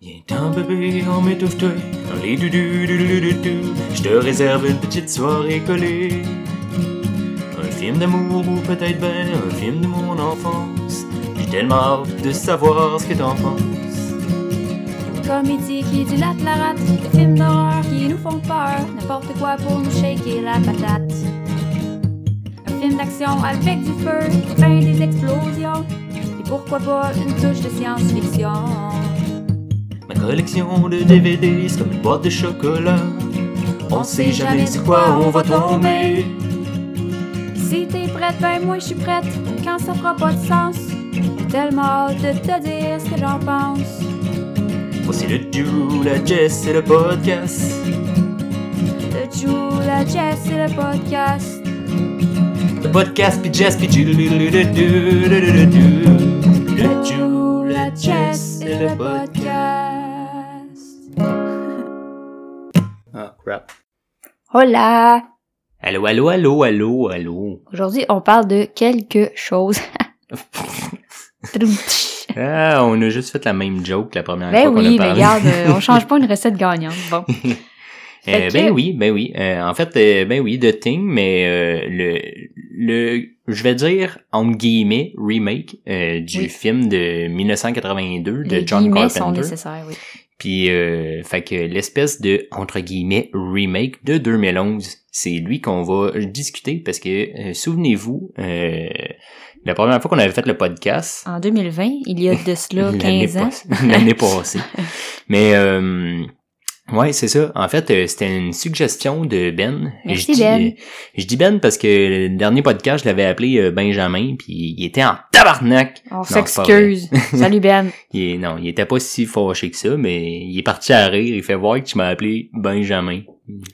Viens-t'en bébé, on m'étouffe-toi dans les doudou doudou Je te réserve une petite soirée collée. Un film d'amour ou peut-être ben un film de mon enfance. J'ai tellement hâte de savoir ce que t'en penses. Comédie qui dilate la rate, des films d'horreur qui nous font peur, n'importe quoi pour nous shaker la patate. Un film d'action avec du feu, ben des explosions, et pourquoi pas une touche de science-fiction? Collection de DVD, c'est comme une boîte de chocolat. On sait jamais sur quoi on va tomber. Si t'es prête, ben moi je suis prête, quand ça fera pas de sens. J'ai tellement hâte de te dire ce que j'en pense. Voici le Drew, la Jess et le podcast. Le Jou, la Jess et le podcast. Le podcast, puis Jess, puis Drew, le la Jess et le podcast. Hola! Allô, allô, allô, allô, allô. Aujourd'hui, on parle de quelque chose. Ah, on a juste fait la même joke la première ben fois qu'on oui, a mais regarde, euh, on change pas une recette gagnante. Bon. Euh, que- ben oui, ben oui. Euh, en fait, euh, ben oui, The Thing, mais le, le, je vais dire entre guillemets remake du Oui. film de 1982 de Les John sont Carpenter. nécessaires, oui. Puis, euh, fait que l'espèce de entre guillemets remake de 2011, c'est lui qu'on va discuter parce que euh, souvenez-vous, euh, la première fois qu'on avait fait le podcast, En 2020, il y a de cela L'année 15 ans. L'année passée. Mais ouais, c'est ça. En fait, euh, c'était une suggestion de Ben. Merci, je dis, Ben. euh, je dis Ben parce que le dernier podcast, je l'avais appelé euh, Benjamin, puis il était en tabarnak. On s'excuse. Salut Ben. Il est, non, il était pas si fâché que ça, mais il est parti à rire. Il fait voir que tu m'as appelé Benjamin.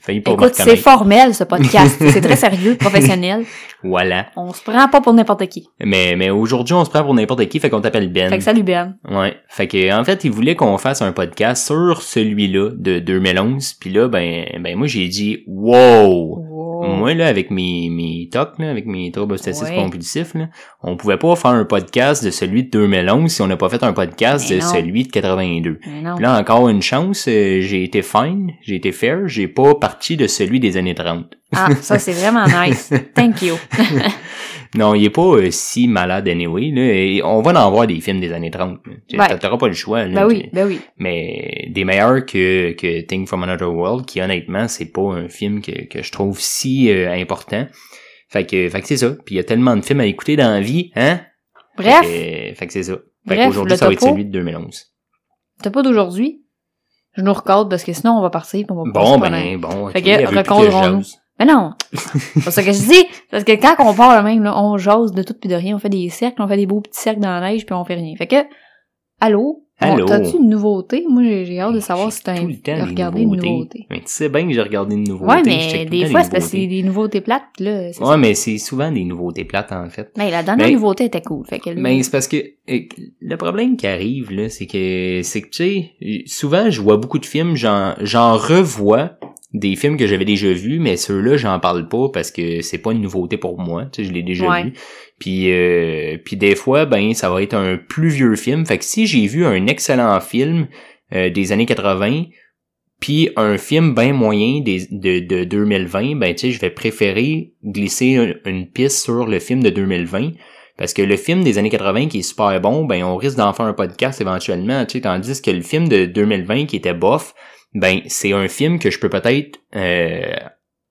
Failli pas Écoute, c'est formel ce podcast. c'est très sérieux, professionnel. Voilà. On se prend pas pour n'importe qui. Mais, mais aujourd'hui, on se prend pour n'importe qui, fait qu'on t'appelle Ben. Fait que salut Ben. Ouais. Fait que en fait, il voulait qu'on fasse un podcast sur celui-là de 2011. Puis là, ben, ben moi j'ai dit wow. Wow. Moi là, avec mes mes tocs là, avec mes troubles obsessifs Ouais. compulsifs là, on pouvait pas faire un podcast de celui de 2011 si on n'a pas fait un podcast Mais de non. celui de 82. Mais non. Puis là encore une chance, euh, j'ai été fine, j'ai été fair, j'ai pas parti de celui des années 30. Ah, ça c'est vraiment nice. Thank you. Non, il est pas euh, si malade anyway là, et on va en voir des films des années 30. là. Tu- Ouais. T'auras pas le choix là. Ben oui, ben oui. mais des meilleurs que, que Thing from Another World, qui honnêtement, c'est pas un film que, que je trouve si euh, important. Fait que, fait que c'est ça. Puis il y a tellement de films à écouter dans la vie, hein? Bref, Fait que, c'est ça. Fait Bref, qu'aujourd'hui, ça va être celui de 2011. t'as pas d'aujourd'hui? Je nous recorde parce que sinon on va partir on va Bon, ben, bon. Fait que, elle Mais non! C'est ça que je dis! Parce que quand on part même, là, on jase de tout pis de rien, on fait des cercles, on fait des beaux petits cercles dans la neige puis on fait rien. Fait que, allô? Allô? T'as-tu une nouveauté? Moi, j'ai hâte de savoir si t'as le des regardé une nouveauté. Mais tu sais bien que j'ai regardé une nouveauté. Ouais, mais le des fois, c'est parce que c'est des nouveautés plates là, Ouais, ça. mais c'est souvent des nouveautés plates, en fait. Mais la dernière Mais- nouveauté était cool. Fait que Mais c'est parce que le problème qui arrive là, c'est que c'est que tu sais, souvent je vois beaucoup de films, j'en revois des films que j'avais déjà vus, mais ceux-là j'en parle pas parce que c'est pas une nouveauté pour moi, tu sais, je l'ai déjà Ouais. vu. Puis euh, puis des fois ben ça va être un plus vieux film, fait que si j'ai vu un excellent film euh, des années 80 puis un film bien moyen des, de, de 2020, ben tu sais, je vais préférer glisser une, une piste sur le film de 2020 parce que le film des années 80 qui est super bon, ben on risque d'en faire un podcast éventuellement, tu sais, tandis que le film de 2020 qui était bof, ben c'est un film que je peux peut-être euh,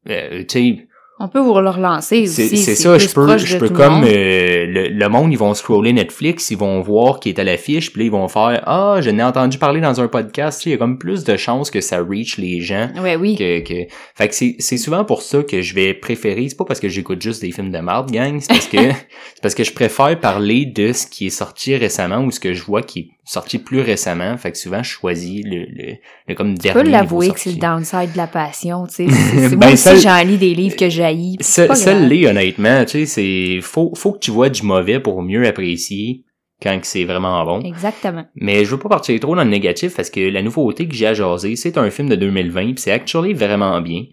euh, tu sais on peut vous le relancer aussi. c'est ça, je peux, je peux comme euh, le, le monde, ils vont scroller Netflix, ils vont voir qui est à l'affiche, puis là, ils vont faire ah, je n'ai entendu parler dans un podcast, il y a comme plus de chances que ça reach les gens Ouais, oui. que, que... fait que c'est c'est souvent pour ça que je vais préférer c'est pas parce que j'écoute juste des films de marde gang c'est parce que c'est parce que je préfère parler de ce qui est sorti récemment ou ce que je vois qui est sorti plus récemment fait que souvent je choisis le le, le comme Tu dernier peux l'avouer que c'est le downside de la passion, tu sais. C'est- Ben, Moi ça- aussi, j'en lis des livres que j'haïs. ça ça l'est honnêtement tu sais c'est faut faut que tu vois du mauvais pour mieux apprécier quand c'est vraiment bon Exactement. Mais je veux pas partir trop dans le négatif parce que la nouveauté que j'ai à jaser, c'est un film de 2020 puis c'est actually vraiment bien.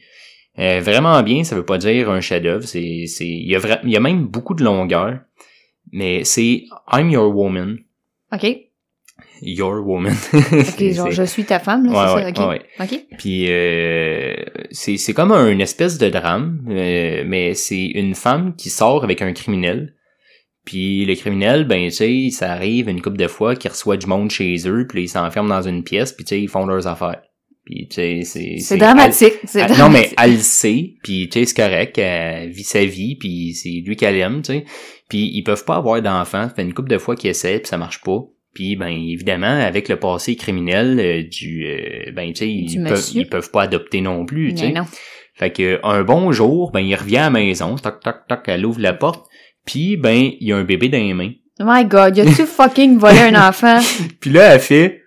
Euh, vraiment bien, ça veut pas dire un chef-d'œuvre, c'est c'est il y a vra- il y a même beaucoup de longueur. Mais c'est I'm Your Woman. OK. Your Woman. Ok, genre, je suis ta femme, là, Ouais, c'est ça? Ok. ouais. Ok. Puis euh, c'est c'est comme un espèce de drame, euh, mais c'est une femme qui sort avec un criminel. Puis le criminel, ben tu sais, ça arrive une couple de fois qu'il reçoit du monde chez eux, puis ils s'enferment dans une pièce, puis tu sais, ils font leurs affaires. Puis tu sais, c'est C'est dramatique. c'est elle- non, mais dramatique. elle le sait, puis tu sais, c'est correct, elle vit sa vie, puis c'est lui qu'elle aime, tu sais. Puis ils peuvent pas avoir d'enfants, fait une couple de fois qu'ils essaient, puis ça marche pas. Puis ben évidemment, avec le passé criminel euh, du euh, ben tu sais, ils peuvent monsieur. ils peuvent pas adopter non plus, tu sais. Fait que un bon jour, ben il revient à la maison, toc toc toc, elle ouvre la porte, puis ben il y a un bébé dans les mains. Oh My God, y-tu fucking volé un enfant? Puis là elle fait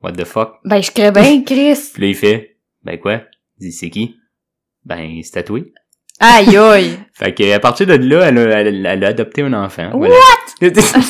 What the fuck? Ben, je crée bien, Chris. Puis là il fait Ben quoi? Il dit c'est qui? Ben c'est tatoué. Aïe, aïe. Fait que à partir de là, elle a, elle, elle a adopté un enfant. What? Voilà.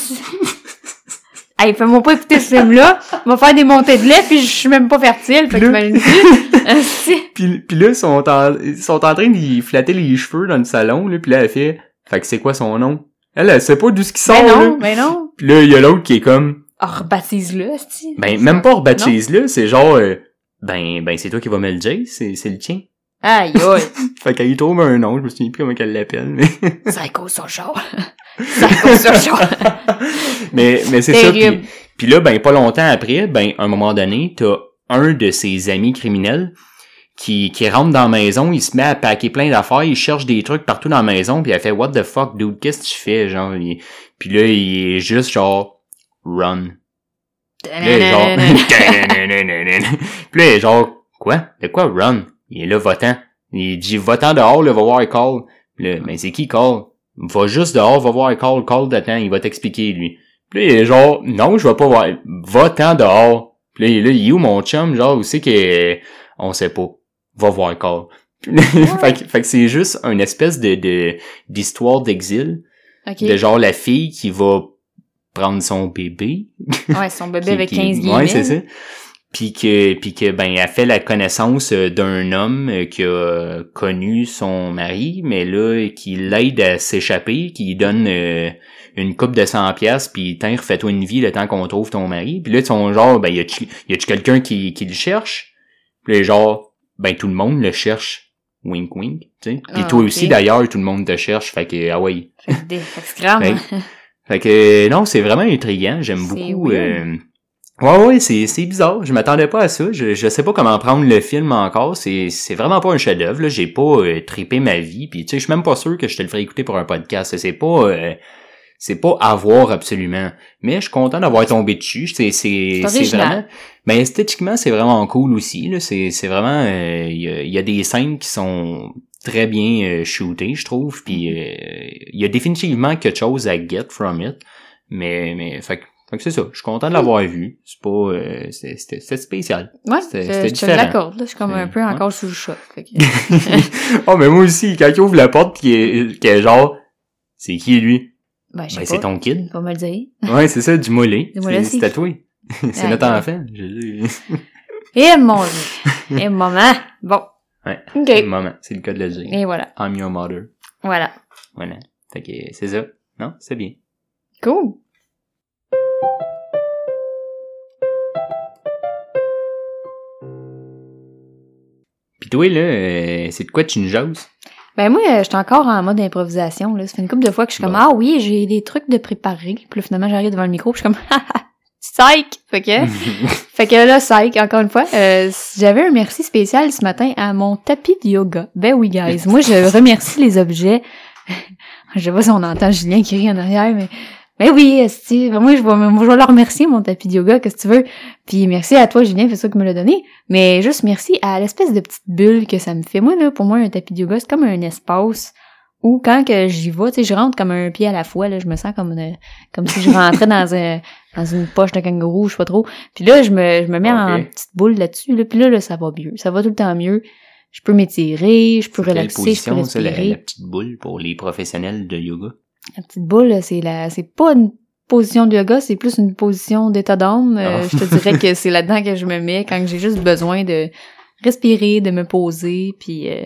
Hey, fais-moi pas écouter ce film-là. Va faire des montées de lait, puis je suis même pas fertile. Fait que? Asti. puis, puis là, ils sont en, ils sont en train d'y flatter les cheveux dans le salon, là, puis là, elle fait, fait que c'est quoi son nom? Elle, elle sait pas d'où ce qui sort, là. non, ben non. Puis là, il y a l'autre qui est comme, Oh, rebaptise-le, ben, même pas rebaptise là, c'est genre, euh, ben, ben, c'est toi qui vas me le dire, c'est, c'est le tien. Aïe, aïe. Fait qu'elle y trouve un nom, je me souviens plus comment qu'elle l'appelle, mais, Psycho Social. Mais, mais c'est ça, puis, puis là, ben, pas longtemps après, ben, à un moment donné, t'as un de ses amis criminels qui, qui rentre dans la maison, il se met à paquer plein d'affaires, il cherche des trucs partout dans la maison, puis elle fait What the fuck, dude, qu'est-ce que tu fais? Genre, il- puis là, il est juste genre Run. Puis là, il est genre Puis là, il est genre Quoi? De quoi run? Il est là votant. Il dit votant dehors, là, va voir Call. Puis là, ben c'est qui Call? Va juste dehors, va voir Call, Call t'attend, il va t'expliquer lui. Puis là, il est genre Non, je vais pas voir. Va-t'en dehors. Puis là, il est où mon chum? Genre, où c'est que on sait pas. Va voir Call. fait, que, fait que c'est juste une espèce de de- d'histoire d'exil Ok. de genre la fille qui va prendre son bébé Ouais, son bébé qui- avec qui- 15 guillemets. Ouais, c'est ça. Puis que puis que ben elle fait la connaissance euh, d'un homme euh, qui a connu son mari mais là qui l'aide à s'échapper, qui lui donne euh, une coupe de 100 pièces puis tiens refais-toi une vie le temps qu'on trouve ton mari. Puis là son genre ben y a-tu y a-tu quelqu'un qui qui le cherche? Puis là, genre ben tout le monde le cherche. Wink wink, tu sais. Puis Ah, toi aussi d'ailleurs tout le monde te cherche fait que ah ouais. Fait que des- fait que non, c'est vraiment intriguant. J'aime beaucoup. euh, Ouais, ouais, c'est, c'est bizarre. Je m'attendais pas à ça. Je, je sais pas comment prendre le film encore. C'est, c'est vraiment pas un chef-d'œuvre. Là. J'ai pas euh, trippé ma vie. Puis tu sais, je suis même pas sûr que je te le ferais écouter pour un podcast. C'est pas. euh, c'est pas à voir absolument. Mais je suis content d'avoir tombé dessus. C'est, c'est, vraiment. Mais esthétiquement, c'est vraiment cool aussi. Là. C'est, c'est vraiment. euh, Il y, a, il y a des scènes qui sont très bien shootées, je trouve. Puis euh, il y a définitivement quelque chose à get from it. Mais, mais, fait, que c'est ça. Je suis content de l'avoir vu. C'est pas, euh, c'était c'était spécial. Ouais, C'était- différent. l'accorde. là. Je suis comme un peu ouais. encore sous le choc. Fait que- oh, mais moi aussi, quand il ouvre la porte, qui est, qui est genre, c'est qui lui? Ben, Ben, pas. c'est ton kid. Me le dire. Ouais, c'est ça, du mollet. Du mollet, C'est tatoué. c'est Ah, notre ouais. enfant. Et mon dieu. Et maman. Bon. Ouais. OK. Maman, c'est le cas de le dire. Et voilà. I'm your mother. Voilà. Voilà. Fait que c'est ça. Non, c'est bien. Cool. Pis toi, là, euh, c'est de quoi tu nous jases? Ben moi, euh, j'étais encore en mode improvisation. Là. Ça fait une couple de fois que je suis comme Bon. Ah oui, j'ai des trucs de préparer. Puis là, finalement, j'arrive devant le micro, puis je suis comme Haha, psych! Fait que, fait que là, psych, encore une fois, euh, j'avais un merci spécial ce matin à mon tapis de yoga. Ben oui, guys. Moi, je remercie les objets. je sais pas si on entend Julien qui rit en arrière, mais mais oui, esti, moi je vais, moi, je vais leur remercier mon tapis de yoga, qu'est-ce que tu veux. Puis merci à toi Julien, c'est ça que me l'a donné. Mais juste merci à l'espèce de petite bulle que ça me fait. Moi là, pour moi un tapis de yoga c'est comme un espace où quand que j'y vais, tu sais, je rentre comme un pied à la fois là, je me sens comme une- comme si je rentrais dans un dans une poche de kangourou, je sais pas trop. Puis là je me je me mets en petite boule là-dessus là, puis là, là ça va mieux, ça va tout le temps mieux. Je peux m'étirer, je peux Quelle relaxer, je peux position, ça, la, respirer. la petite boule pour les professionnels de yoga? La petite boule, c'est la, c'est pas une position de yoga, c'est plus une position d'état d'âme. Euh, Ah. je te dirais que c'est là-dedans que je me mets quand j'ai juste besoin de respirer, de me poser. Puis euh,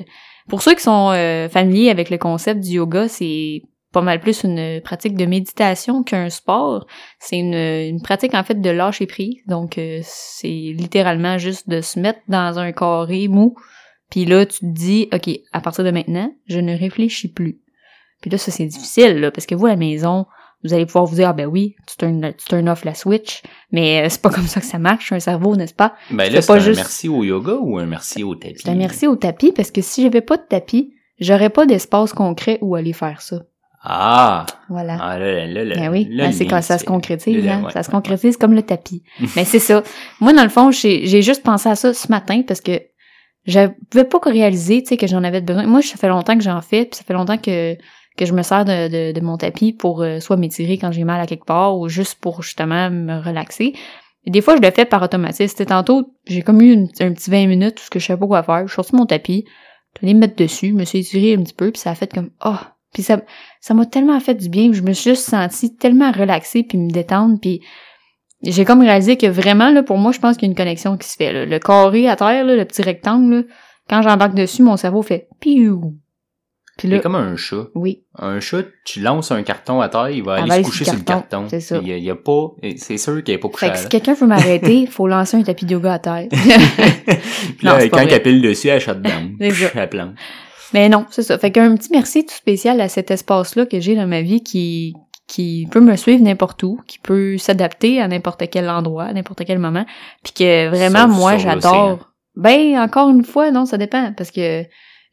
pour ceux qui sont euh, familiers avec le concept du yoga, c'est pas mal plus une pratique de méditation qu'un sport. C'est une, une pratique en fait de lâcher prise. Donc euh, c'est littéralement juste de se mettre dans un carré mou. Puis là, tu te dis, OK, à partir de maintenant, je ne réfléchis plus. Puis là, ça c'est difficile, là, parce que vous, à la maison, vous allez pouvoir vous dire, ah ben oui, tu turn, tu turn off la switch, mais euh, c'est pas comme ça que ça marche, un cerveau, n'est-ce pas? Ben là, c'est un juste- merci au yoga ou un merci au tapis? C'est un merci au tapis, parce que si j'avais pas de tapis, j'aurais pas d'espace concret où aller faire ça. Ah! Voilà. Ah là, là, là, Ben oui, là, ben, c'est quand ça se concrétise, Là, hein. ouais. Ça se concrétise comme le tapis. Mais c'est ça. Moi, dans le fond, j'ai j'ai juste pensé à ça ce matin parce que je pouvais pas réaliser, tu sais, que j'en avais besoin. Moi, ça fait longtemps que j'en fais, puis ça fait longtemps que que je me sers de, mon tapis pour euh, soit m'étirer quand j'ai mal à quelque part ou juste pour justement me relaxer. Des fois, je le fais par automatisme. C'était tantôt, j'ai comme eu une- un petit 20 minutes où je savais pas quoi faire. Je suis sortie de mon tapis, je allée me mettre dessus, je me suis étirée un petit peu, puis ça a fait comme oh. Puis ça ça m'a tellement fait du bien, je me suis juste sentie tellement relaxée puis me détendre puis j'ai comme réalisé que vraiment là pour moi, je pense qu'il y a une connexion qui se fait. Le carré à terre le petit rectangle quand j'embarque dessus, mon cerveau fait piou. Puis C'est là comme un chat. oui, Un chat, tu lances un carton à terre, il va Elle aller va se coucher sur le carton. c'est ça. Il y a, il pas, c'est sûr qu'il n'est pas couché fait à que si quelqu'un veut m'arrêter, il faut lancer un tapis de yoga à terre. Puis là, quand elle pile dessus, elle shut down. Elle plante. Mais non, c'est ça. Fait qu'un petit merci tout spécial à cet espace-là que j'ai dans ma vie qui qui peut me suivre n'importe où, qui peut s'adapter à n'importe quel endroit, à n'importe quel moment, puis que vraiment Sauf moi j'adore. Ben encore une fois non, ça dépend parce que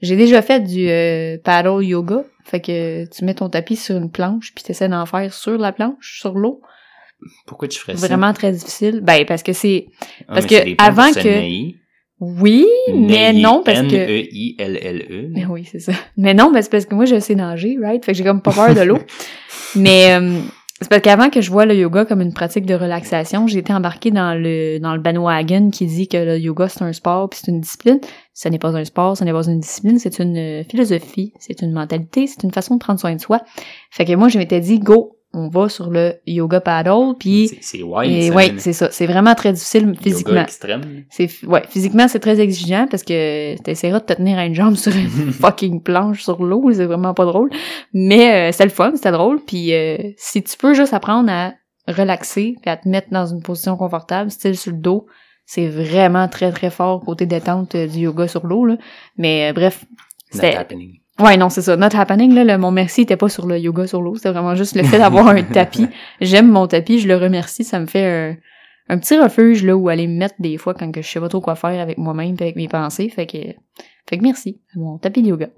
j'ai déjà fait du euh, paddle yoga, fait que tu mets ton tapis sur une planche puis t'essaies d'en faire sur la planche, sur l'eau. Pourquoi tu ferais ça? Vraiment très difficile. Ben parce que c'est Ah, parce que avant que- oui, mais non parce que N-E-I-L-L-E. Mais oui, c'est ça. Mais non, ben c'est parce que moi, je sais nager, right? Fait que j'ai comme pas peur de l'eau. Mais euh, c'est parce qu'avant que je vois le yoga comme une pratique de relaxation, j'ai été embarquée dans le dans le bandwagon qui dit que le yoga c'est un sport puis c'est une discipline. Ce n'est pas un sport, ce n'est pas une discipline, c'est une euh, philosophie, c'est une mentalité, c'est une façon de prendre soin de soi. Fait que moi, je m'étais dit, go, on va sur le yoga paddle, puis C'est- C'est wild, et ça, ouais, le c'est ça. C'est vraiment très difficile yoga physiquement. extrême. C'est ouais, physiquement c'est très exigeant parce que t'essaieras de te tenir à une jambe sur une fucking planche sur l'eau, c'est vraiment pas drôle. Mais euh, c'était le fun, c'était drôle. Puis euh, si tu peux juste apprendre à relaxer et à te mettre dans une position confortable, style sur le dos, c'est vraiment très très fort côté détente euh, du yoga sur l'eau là. Mais euh, bref, Not c'était happening. Ouais, non, c'est ça. Not happening, là, le, mon merci était pas sur le yoga sur l'eau. C'était vraiment juste le fait d'avoir un tapis. J'aime mon tapis, je le remercie. Ça me fait un, un petit refuge, là, où aller me mettre des fois quand que je sais pas trop quoi faire avec moi-même et avec mes pensées. Fait que, fait que merci. Mon tapis de yoga.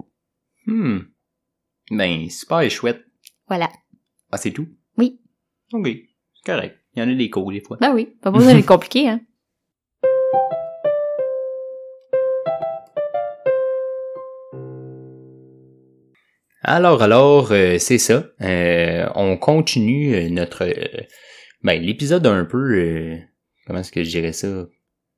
Hmm. Ben, super chouette. Voilà. Ah, c'est tout? Oui. Ok. C'est correct. Il y en a des cours, des fois. Ben oui. Pas besoin d'être compliqué, hein. Alors, alors, euh, c'est ça. Euh, on continue euh, notre... euh, ben, l'épisode un peu... euh, comment est-ce que je dirais ça?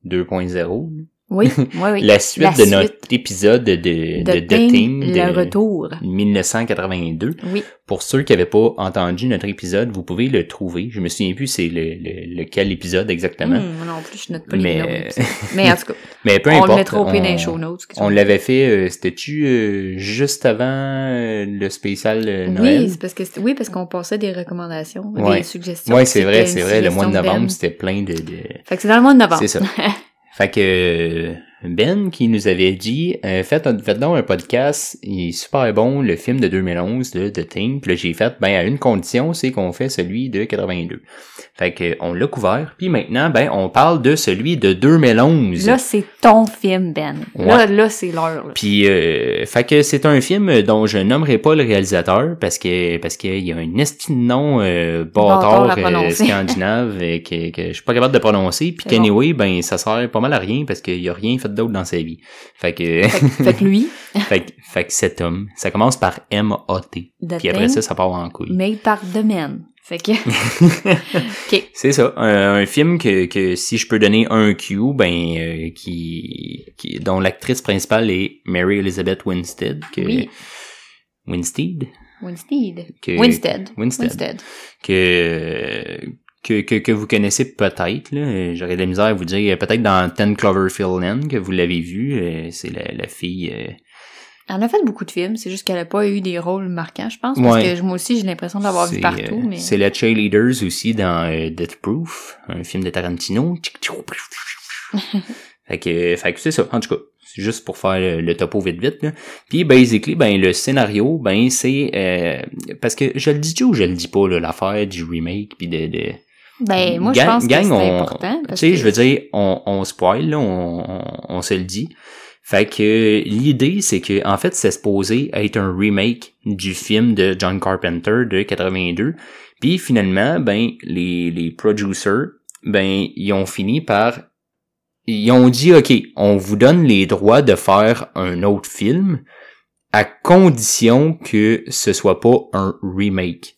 2.0. Oui, oui, oui. La suite La de suite. notre épisode de, de, Thing, Thing le de retour. 1982. Oui. Pour ceux qui n'avaient pas entendu notre épisode, vous pouvez le trouver. Je me souviens plus c'est le, le, lequel épisode exactement. Moi non plus, je note pas les Mais-. Mais en tout cas, Mais peu on importe. le mettra au pied on- show notes. On l'avait fait, euh, c'était-tu euh, juste avant euh, le spécial euh, Noël? Oui, c'est parce que oui, parce qu'on passait des recommandations, Ouais. des suggestions. Ouais, c'est vrai, c'est vrai. Le mois de novembre, c'était plein de... de... Fait que c'est dans le mois de novembre. C'est ça. Fait que Ben qui nous avait dit euh, faites, un- faites donc un podcast, il est super bon, le film de 2011 de The Thing. Puis là j'ai fait ben à une condition, c'est qu'on fait celui de 82. Fait que on l'a couvert. Puis maintenant ben on parle de celui de 2011. Là, c'est ton film, Ben. Là, là, c'est l'heure. Puis, euh, fait que c'est un film dont je nommerai pas le réalisateur parce que parce qu'il y a un esti de nom euh, Bâtard euh, scandinave que, que je suis pas capable de prononcer. Puis bon. qu'anyway, ben ça sert pas mal à rien parce qu'il y a rien fait d'autre dans sa vie. Fait que Fait, que- fait que lui, fait, que- fait que cet homme, ça commence par M A T. The Puis après ça, ça part en couille. made par The Man. Fait que, ok. C'est ça, un, un film que, que si je peux donner un Q, ben euh, qui, qui dont l'actrice principale est Mary Elizabeth Winstead, que Oui. Winstead, Winstead. que Winstead. Winstead. Winstead. que que, que, que vous connaissez peut-être, là. J'aurais de la misère à vous dire, peut-être dans Ten Cloverfield Lane, que vous l'avez vu, euh, c'est la, la fille euh, Elle en a fait beaucoup de films, c'est juste qu'elle a pas eu des rôles marquants, je pense, parce Ouais. que moi aussi, j'ai l'impression de l'avoir vu partout, euh, mais... C'est la Cheerleaders aussi dans euh, Death Proof, un film de Tarantino. fait que, fait que c'est ça, en tout cas. C'est juste pour faire le, le topo vite vite. Là. Puis basically, ben le scénario, ben c'est euh, parce que je le dis ou je le dis pas là, l'affaire du remake puis de, de Ben, moi, je Gang- pense que c'est important, tu sais, que... je veux dire, on, on spoil, là, on, on, on se le dit. Fait que l'idée, c'est que en fait, c'est supposé être un remake du film de John Carpenter de 82. Puis finalement, ben les les producers, ben ils ont fini par ils ont dit OK, on vous donne les droits de faire un autre film à condition que ce soit pas un remake.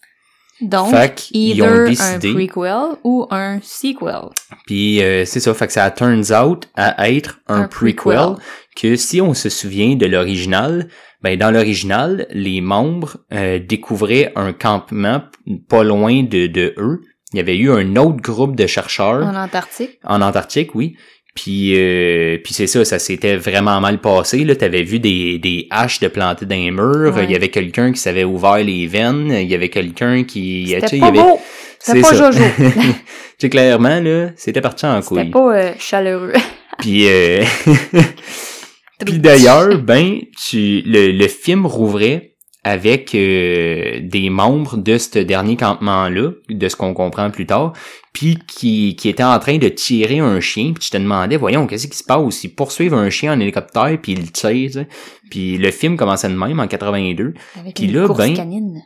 Donc, fait qu'ils ont either un décidé prequel ou un sequel. Puis euh, c'est ça, fait que ça turns out à être un, Un prequel, prequel. que si on se souvient de l'original, ben dans l'original, les membres euh, découvraient un campement pas loin de, de eux. Il y avait eu un autre groupe de chercheurs En Antarctique. en Antarctique, oui. Puis, euh, puis c'est ça, ça s'était vraiment mal passé. Là, t'avais vu des, des haches de planter dans les murs. Ouais. Il y avait quelqu'un qui s'avait ouvert les veines. Il y avait quelqu'un qui, tu sais, C'était il y pas avait. beau! C'était C'est pas ça. Jojo! Tu sais, clairement là, c'était parti en C'était couille. pas euh, chaleureux. Puis, euh, puis d'ailleurs, ben, tu, le, le film rouvrait avec euh, des membres de ce dernier campement-là, de ce qu'on comprend plus tard, puis qui, qui étaient en train de tirer un chien, puis tu te demandais, voyons, qu'est-ce qui se passe? Ils poursuivent un chien en hélicoptère, puis ils le tirent. Puis le film commençait de même en 82. Avec Puis là, ben, canine.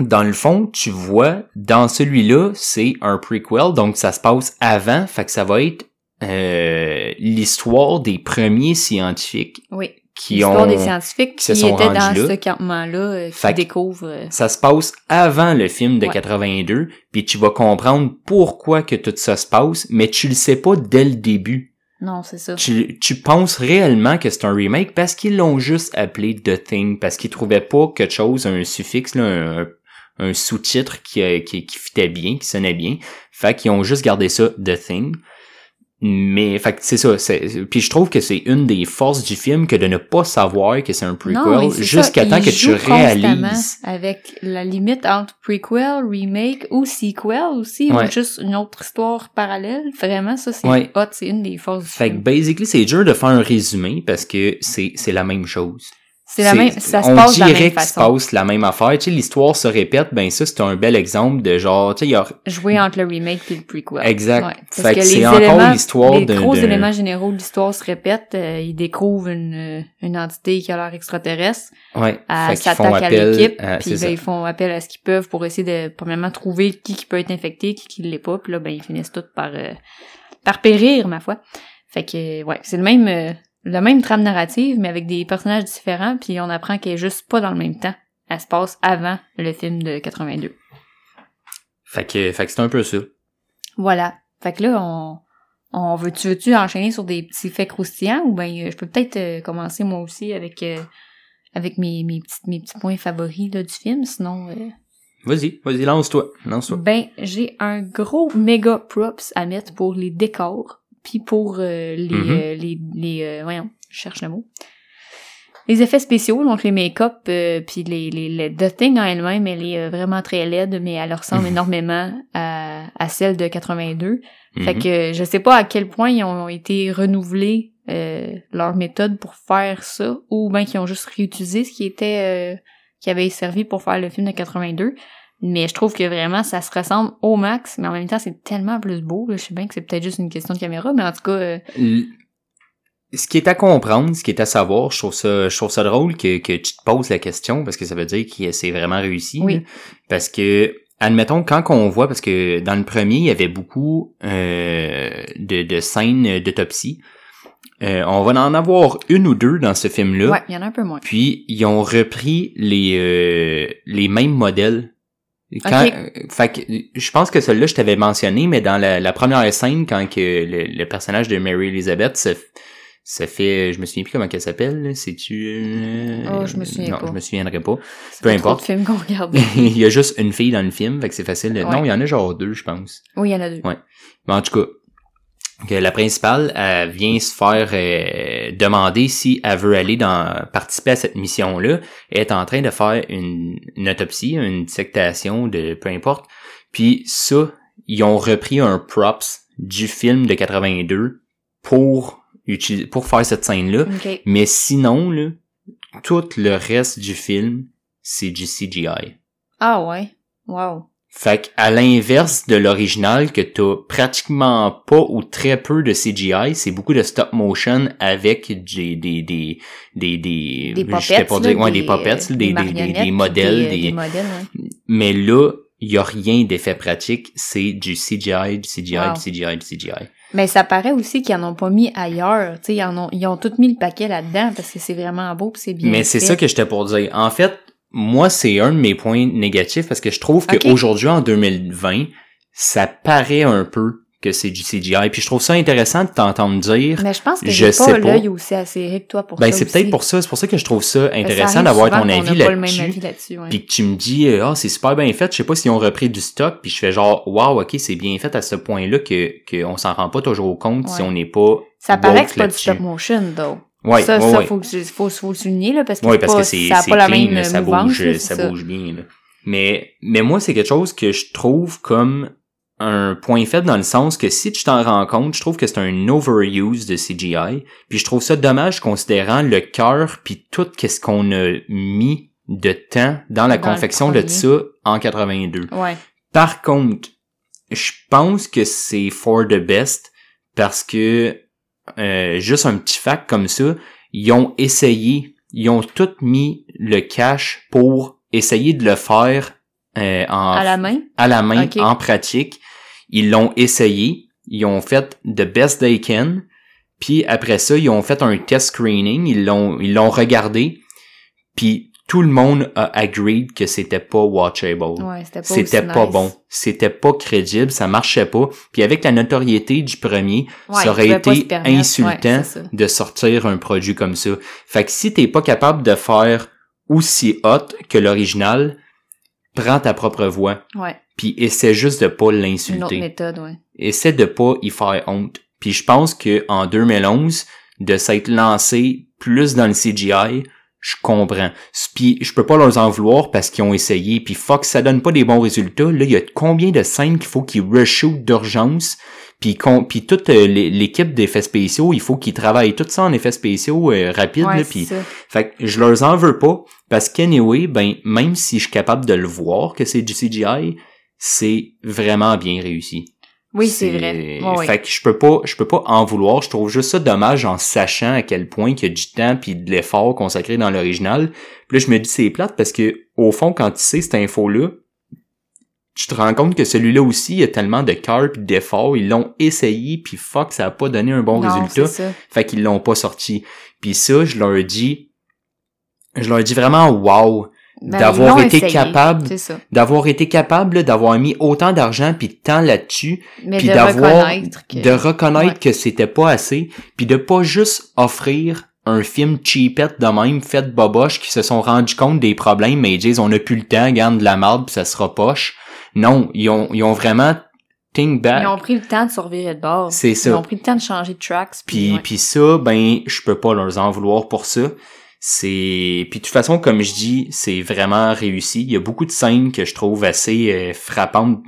Dans le fond, tu vois, dans celui-là, c'est un prequel, donc ça se passe avant, fait que ça va être euh, l'histoire des premiers scientifiques Oui. Qui ont... des scientifiques qui étaient dans là. ce campement-là, euh, qui découvrent... euh, Ça se passe avant le film de Ouais. 82, puis tu vas comprendre pourquoi que tout ça se passe, mais tu le sais pas dès le début. Non, c'est ça. Tu, tu penses réellement que c'est un remake parce qu'ils l'ont juste appelé The Thing, parce qu'ils trouvaient pas quelque chose, un suffixe, là, un, un sous-titre qui, euh, qui, qui fitait bien, qui sonnait bien. Fait qu'ils ont juste gardé ça The Thing. Mais, fait c'est ça. c'est- Puis je trouve que c'est une des forces du film que de ne pas savoir que c'est un prequel jusqu'à temps que tu réalises. avec la limite entre prequel, remake ou sequel aussi, Ouais. ou juste une autre histoire parallèle. Vraiment, ça, c'est Ouais. hot, c'est une des forces du Fait que basically, c'est dur de faire un résumé parce que c'est c'est la même chose. C'est la même, ça se on passe de la dirait même qu'il se façon. passe la même affaire. Tu sais, l'histoire se répète, ben ça, c'est un bel exemple de genre, tu sais, il y a... Jouer entre le remake et le prequel. Exact. Ouais. Fait Parce que que c'est les encore l'histoire les d'un- gros d'un- éléments généraux de l'histoire se répètent. euh, ils découvrent une, euh, une entité qui a l'air extraterrestre. Ouais. Fait qu'ils font s'attaquer à l'équipe, à- puis ben, ça. ils font appel à ce qu'ils peuvent pour essayer de, premièrement, trouver qui, qui peut être infecté, qui, qui l'est pas, puis là, ben, ils finissent tous par, euh, par périr, ma foi. Fait que, ouais, c'est le même, euh, la même trame narrative, mais avec des personnages différents, puis on apprend qu'elle est juste pas dans le même temps. Elle se passe avant le film de 82. Fait que, fait que c'est un peu ça. Voilà. Fait que là, on, on veut, tu veux-tu enchaîner sur des petits faits croustillants, ou ben, je peux peut-être euh, commencer moi aussi avec, euh, avec mes, mes, petits, mes petits points favoris, là, du film, sinon, euh, Vas-y, vas-y, lance-toi, lance-toi. Ben, j'ai un gros méga props à mettre pour les décors, puis pour euh, les, Mhm. euh, les, les euh, voyons, je cherche le mot. Les effets spéciaux, donc les make-up, puis les, les, les The Thing en elle-même, elle est vraiment très laide, mais elle ressemble Mhm. énormément à, à celle de 82. Fait Mhm. que je sais pas à quel point ils ont été renouvelés euh, leur méthode pour faire ça, ou bien qu'ils ont juste réutilisé ce qui était euh, qui avait servi pour faire le film de 82. Mais je trouve que vraiment ça se ressemble au max, mais en même temps c'est tellement plus beau. là. Je sais bien que c'est peut-être juste une question de caméra, mais en tout cas, euh, Ce qui est à comprendre, ce qui est à savoir, je trouve ça, je trouve ça drôle que, que tu te poses la question parce que ça veut dire que c'est vraiment réussi. Oui. là. Parce que, admettons, quand on voit, parce que dans le premier, il y avait beaucoup euh, de, de scènes d'autopsie. Euh, on va en avoir une ou deux dans ce film-là. ouais, il y en a un peu moins. Puis ils ont repris les euh, les mêmes modèles. Quand, Ok. euh, fait que, je pense que celle-là je t'avais mentionné, mais dans la, la première scène quand que le, le personnage de Mary Elizabeth se, se fait, je me souviens plus comment qu'elle s'appelle, c'est-tu euh, Oh, je me souviens non, pas. je me souviendrai pas. Peu pas trop importe. de films qu'on regarde. il y a juste une fille dans le film, fait que c'est facile. de- Ouais. Non, il y en a genre deux, je pense. oui, il y en a deux. Ouais. Mais en tout cas, que la principale elle vient se faire euh, demander si elle veut aller dans participer à cette mission-là. Elle est en train de faire une, une autopsie, une dissectation de peu importe. Puis ça, ils ont repris un props du film de 82 pour utiliser pour faire cette scène-là. OK. Mais sinon, là, tout le reste du film, c'est du CGI. Ah ouais. Wow. Fait à l'inverse de l'original que t'as pratiquement pas ou très peu de CGI, c'est beaucoup de stop motion avec des des des des des, Des popettes, pas là, ouais, des puppets, euh, des, des, des, modèles, des, modèles, ouais. mais là, il y a rien d'effet pratique, c'est du CGI, du CGI, Wow. du CGI, du CGI. Mais ça paraît aussi qu'ils en ont pas mis ailleurs. Tu sais, ils en ont, ils ont tout mis le paquet là-dedans parce que c'est vraiment beau pis c'est bien. Mais c'est ça que j'étais pour dire. En fait, moi, c'est un de mes points négatifs parce que je trouve qu'aujourd'hui, en 2020, ça paraît un peu que c'est du CGI. Puis je trouve ça intéressant de t'entendre dire. Mais je pense que Je sais pas pas. l'œil aussi assez serré que toi pour Ben, ça c'est peut-être pour ça. C'est pour ça que je trouve ça intéressant d'avoir ton avis là-dessus. ouais. Puis que tu me dis, ah, c'est super bien fait. Je sais pas s'ils ont repris du stock. Puis je fais genre, wow, ok, c'est bien fait à ce point-là que qu'on s'en rend pas toujours compte si on n'est pas. Ça paraît que c'est pas du stop motion, though. Ouais, ça, ouais, ça ouais. faut, faut, faut le souligner, là, parce que, parce pas, que c'est ça a c'est pas la clean, même ça mouvance, bouge, là, c'est ça, ça. bouge bien. Là. Mais mais moi c'est quelque chose que je trouve comme un point faible dans le sens que si tu t'en rends compte, je trouve que c'est un overuse de CGI. Puis je trouve ça dommage considérant le cœur puis tout qu'est-ce qu'on a mis de temps dans la Dans confection de ça en 82. Ouais. Par contre, je pense que c'est for the best parce que euh, juste un petit fact comme ça, ils ont essayé, ils ont tout mis le cash pour essayer de le faire euh, en, À la main? à la main, en pratique. Ils l'ont essayé, ils ont fait the best they can, puis après ça, ils ont fait un test screening, ils l'ont ils l'ont regardé, puis tout le monde a agreed que c'était pas watchable. Ouais, c'était pas pas nice. bon, c'était pas crédible, ça marchait pas. Puis avec la notoriété du premier, Ouais, ça aurait été insultant Ouais, de sortir un produit comme ça. Fait que si t'es pas capable de faire aussi hot que l'original, prends ta propre voix, Ouais. puis essaie juste de pas Une autre l'insulter. méthode, ouais. Essaie de pas y faire honte. Puis je pense que en 2011, de s'être lancé plus dans le CGI, je comprends. Puis je peux pas leur en vouloir parce qu'ils ont essayé. Puis fuck, ça donne pas des bons résultats. Là, il y a combien de scènes qu'il faut qu'ils reshoot d'urgence? Puis puis toute euh, l'é- l'équipe d'effets spéciaux, il faut qu'ils travaillent tout ça en effets spéciaux euh, rapides. Ouais, là, puis fait que je leur en veux pas parce qu'anyway, ben même si je suis capable de le voir que c'est du CGI, c'est vraiment bien réussi. Oui, c'est vrai. Fait que je peux pas je peux pas en vouloir, je trouve juste ça dommage en sachant à quel point qu'il y a du temps puis de l'effort consacré dans l'original. Puis là je me dis c'est plate parce que au fond quand tu sais cette info là, tu te rends compte que celui-là aussi il y a tellement de cœur puis d'effort, ils l'ont essayé puis fuck ça a pas donné un bon non, résultat. Fait qu'ils l'ont pas sorti. Puis ça, je leur dis, je leur dis vraiment wow Ben, d'avoir été capable, d'avoir été capable d'avoir mis autant d'argent puis de temps là-dessus, puis d'avoir reconnaître que... de reconnaître Ouais. que c'était pas assez, puis de pas juste offrir un film cheapette de même fait de boboche qui se sont rendus compte des problèmes mais ils disent on a plus le temps, garde de la marde puis ça sera poche. Non, ils ont ils ont vraiment think back. Ils ont pris le temps de surveiller de bord. C'est ça. Ils ont pris le temps de changer de tracks. Puis, ouais. puis ça, ben, je peux pas leur en vouloir pour ça. C'est, puis de toute façon, comme je dis, c'est vraiment réussi. Il y a beaucoup de scènes que je trouve assez euh, frappantes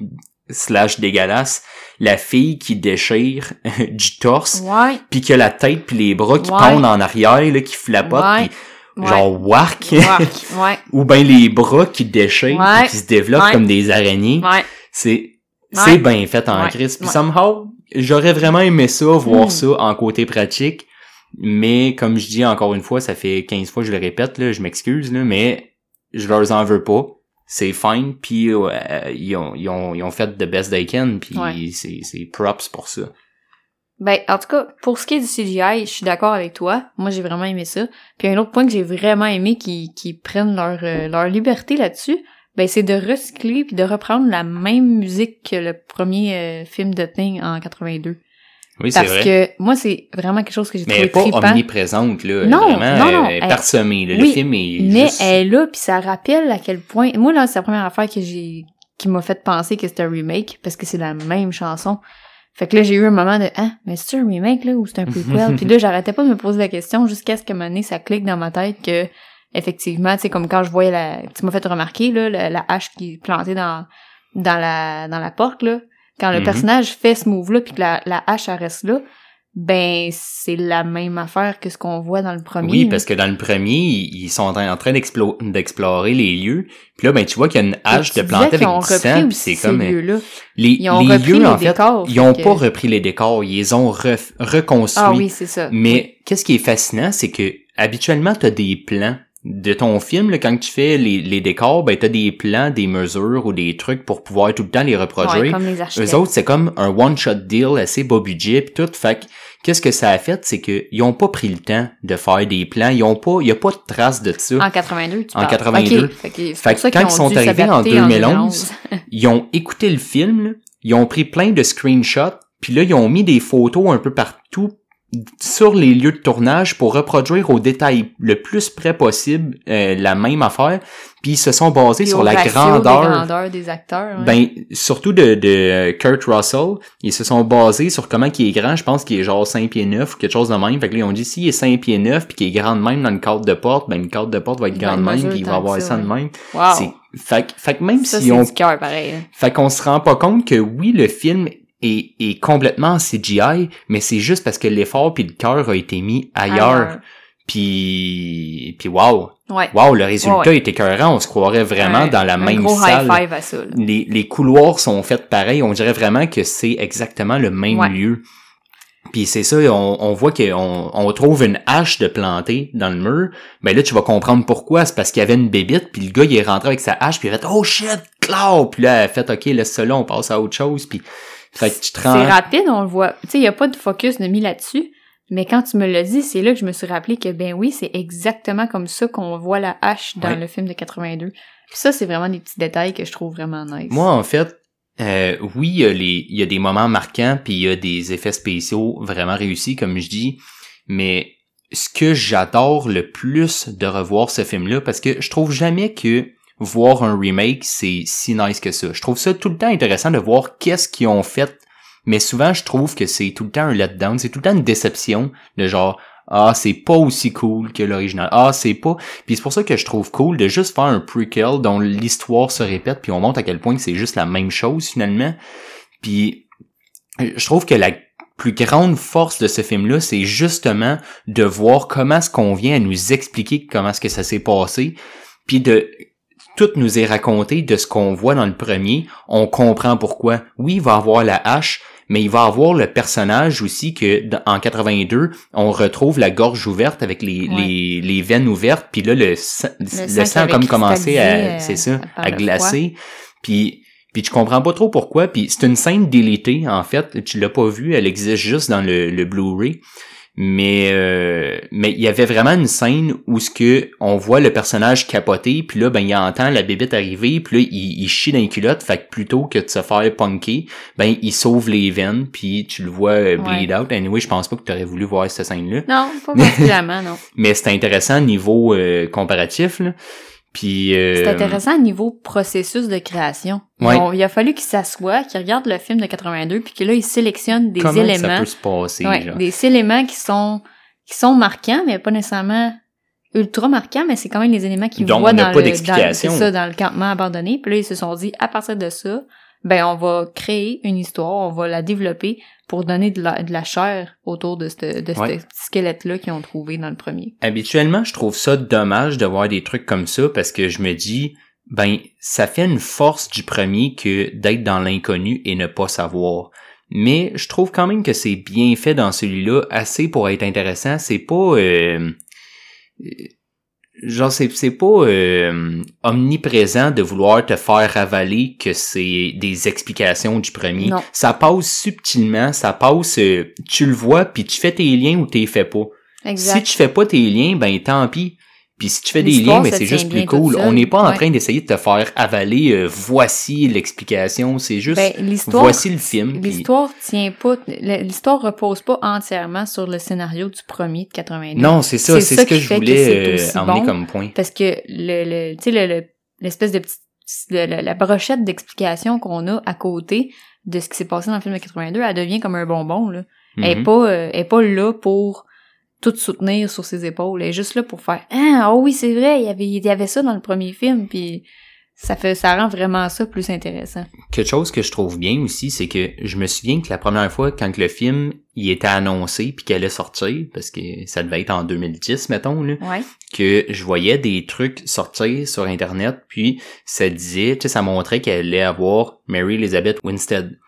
slash dégueulasses. La fille qui déchire du torse, Ouais. puis que la tête puis les bras qui Ouais. pendent en arrière, là, qui flapotent, Ouais. puis genre wark. Ouais. Ou ben les bras qui déchirent Ouais. qui se développent comme des araignées. Ouais. C'est c'est bien fait en crise. Puis somehow, j'aurais vraiment aimé ça, voir Hmm. ça en côté pratique. Mais comme je dis encore une fois, ça fait 15 fois que je le répète, là, je m'excuse, là, mais je leur en veux pas. C'est fine, puis euh, ils, ont, ils, ont, ils ont fait the best they can, puis Ouais. c'est c'est props pour ça. Ben, en tout cas, pour ce qui est du CGI, je suis d'accord avec toi. Moi, j'ai vraiment aimé ça. Puis un autre point que j'ai vraiment aimé qu'ils qu'ils prennent leur, euh, leur liberté là-dessus, ben, c'est de recycler puis de reprendre la même musique que le premier euh, film de Thing en 82. Oui, c'est Parce vrai. que moi, c'est vraiment quelque chose que j'ai mais elle trouvé est pas trippant. omniprésente, là. Non, vraiment, non, non, elle parsemée, là. Oui, le film est Mais juste... elle est là, puis ça rappelle à quel point... Moi, là, c'est la première affaire que j'ai qui m'a fait penser que c'était un remake, parce que c'est la même chanson. Fait que là, j'ai eu un moment de « Ah, mais c'est un remake, là, ou c'est un prequel? » Puis là, j'arrêtais pas de me poser la question jusqu'à ce que un moment ça clique dans ma tête que, effectivement, tu sais, comme quand je voyais la... Tu m'as fait remarquer, là, la, la hache qui est plantée dans, dans, la, dans la porte, là. Quand le Mhm. personnage personnage fait ce move-là, puis que la, la hache, elle reste là, ben, c'est la même affaire que ce qu'on voit dans le premier. Oui, parce que dans le premier, ils sont en train d'explo- d'explorer les lieux. Puis là, ben tu vois qu'il y a une hache de plantée avec du sang, puis c'est ces comme... euh. Les, Ils ont les repris lieux, les en fait, décors, ils ont fait pas repris les décors, ils les ont reconstruits. Ah oui, c'est ça. Mais qu'est-ce qui est fascinant, c'est que habituellement, tu as des plans de ton film, là, quand tu fais les, les décors, ben tu as des plans, des mesures ou des trucs pour pouvoir tout le temps les reproduire. Ouais, comme les. Eux autres, c'est comme un one-shot deal assez bas budget pis tout. Fait que, qu'est-ce que ça a fait, c'est que ils ont pas pris le temps de faire des plans. Ils ont pas, il y a pas de traces de ça. En 82, tu En parles. 82. Ok, Fait que, Fait quand qu'ils ils sont arrivés en s'adapter 2011, Ils ont écouté le film, là, ils ont pris plein de screenshots, puis là, ils ont mis des photos un peu partout sur les lieux de tournage pour reproduire au détail le plus près possible euh, la même affaire, puis ils se sont basés Puis sur la ratio des grandeur grandeurs des acteurs. ouais. ben, surtout de, de euh, Kurt Russell, ils se sont basés sur comment il est grand. Je pense qu'il est genre 5 pieds 9 ou quelque chose de même. Fait que là, ils ont dit, s'il est 5 pieds 9 puis qu'il est grand de même dans une cadre de porte, ben, une cadre de porte va être grande de même puis il va avoir ça, de même. wow. Fait, que- fait que même Ça, si c'est on, cœur, pareil. hein. fait qu'on se rend pas compte que oui, le film est, est complètement en CGI, mais c'est juste parce que l'effort puis le cœur a été mis ailleurs. Puis, puis wow. Ouais. Wow, le résultat Ouais, ouais. était écœurant. On se croirait vraiment dans la un même gros salle high five à ça. là. les, les couloirs sont faits pareil. On dirait vraiment que c'est exactement le même lieu. Puis c'est ça, on, on voit qu'on on trouve une hache de plantée dans le mur. Ben là, tu vas comprendre pourquoi. C'est parce qu'il y avait une bébite, puis le gars, il est rentré avec sa hache, puis il a fait « Oh shit, Claude! » Puis là, elle a fait « Ok, laisse ça là, on passe à autre chose. » Puis fait que tu te C'est rends... rapide, on le voit. Tu sais, il y a pas de focus de mis là-dessus. Mais quand tu me l'as dit, c'est là que je me suis rappelé que ben oui, c'est exactement comme ça qu'on voit la hache dans Ouais. le film de 82. Puis ça, c'est vraiment des petits détails que je trouve vraiment nice. Moi, en fait, euh, oui, il y, a les, il y a des moments marquants, puis il y a des effets spéciaux vraiment réussis, comme je dis, mais ce que j'adore le plus de revoir ce film-là, parce que je trouve jamais que voir un remake, c'est si nice que ça. Je trouve ça tout le temps intéressant de voir qu'est-ce qu'ils ont fait, mais souvent, je trouve que c'est tout le temps un letdown, c'est tout le temps une déception, de genre, ah, c'est pas aussi cool que l'original. Ah, c'est pas. Puis c'est pour ça que je trouve cool de juste faire un prequel dont l'histoire se répète, puis on montre à quel point c'est juste la même chose finalement. Puis je trouve que la plus grande force de ce film-là, c'est justement de voir comment est-ce qu'on vient à nous expliquer comment est-ce que ça s'est passé, puis de tout nous est raconté de ce qu'on voit dans le premier, on comprend pourquoi. Oui, il va avoir la hache, mais il va avoir le personnage aussi que en 82, on retrouve la gorge ouverte avec les, Ouais. les, les veines ouvertes, puis là le, sang- le, sang sang comme commencé à euh, c'est ça, par à le glacer. Puis puis tu comprends pas trop pourquoi, puis c'est une scène délitée en fait, tu l'as pas vue, elle existe juste dans le, le Blu-ray. Mais euh, mais il y avait vraiment une scène où ce que on voit le personnage capoter, puis là ben il entend la bébête arriver, puis là il, il chie dans les culottes, fait que plutôt que de se faire punker, ben il sauve les veines, puis tu le vois euh, bleed out. Anyway, je pense pas que tu aurais voulu voir cette scène là, Non, pas particulièrement, non. mais c'est intéressant niveau euh, comparatif là. Puis euh, C'est intéressant au niveau processus de création. Ouais. Bon, il a fallu qu'il s'assoie, qu'il regarde le film de 82, puis que là, il sélectionne des comment que ça éléments. peut se passer Ouais, genre? des éléments qui sont qui sont marquants, mais pas nécessairement ultra marquants, mais c'est quand même les éléments qu'ils voient dans pas le dans, ça, dans le campement abandonné. Puis là, ils se sont dit, à partir de ça, ben on va créer une histoire, on va la développer pour donner de la, de la chair autour de ce de Ouais. squelette-là qu'ils ont trouvé dans le premier. Habituellement, je trouve ça dommage de voir des trucs comme ça parce que je me dis, ben, ça fait une force du premier que d'être dans l'inconnu et ne pas savoir. Mais je trouve quand même que c'est bien fait dans celui-là, assez pour être intéressant. C'est pas, euh, genre, c'est, c'est pas euh, omniprésent de vouloir te faire avaler que c'est des explications du premier. Non. Ça passe subtilement, ça passe, euh, tu le vois, puis tu fais tes liens ou t'es fais pas. Exact. Si tu fais pas tes liens, ben tant pis. Puis si tu fais des liens, se c'est juste plus cool. On n'est pas en Ouais. train d'essayer de te faire avaler euh, voici l'explication, c'est juste Ben, voici le film. L'histoire tient pas, l'histoire repose pas entièrement sur le scénario du premier de 82. Non, c'est ça, c'est ce que je que voulais c'est euh, emmener bon. comme point. Parce que le, le tu sais, le, le- l'espèce de petite, le- le- la brochette d'explication qu'on a à côté, de ce qui s'est passé dans le film de 82, elle devient comme un bonbon, là. Elle est Mhm. pas, euh, elle est pas là pour tout soutenir sur ses épaules. Elle est juste là pour faire, ah, oh oui, c'est vrai, il y avait, il y avait ça dans le premier film, puis ça fait, ça rend vraiment ça plus intéressant. Quelque chose que je trouve bien aussi, c'est que je me souviens que la première fois, quand le film il était annoncé puis qu'elle allait sortir, parce que ça devait être en 2010, mettons, là, Ouais. que je voyais des trucs sortir sur Internet, puis ça disait, tu sais, ça montrait qu'elle allait avoir Mary Elizabeth Winstead.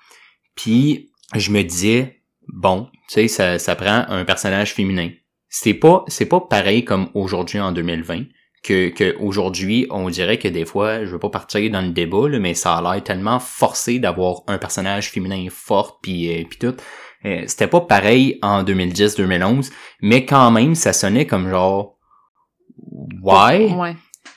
Puis je me disais, bon, tu sais, ça, ça prend un personnage féminin. C'est pas, c'est pas pareil comme aujourd'hui en 2020 que, que aujourd'hui, on dirait que des fois, je veux pas partir dans le débat, là, mais ça a l'air tellement forcé d'avoir un personnage féminin fort puis euh, puis tout. Euh, C'était pas pareil en 2010-2011, mais quand même, ça sonnait comme genre Ouais.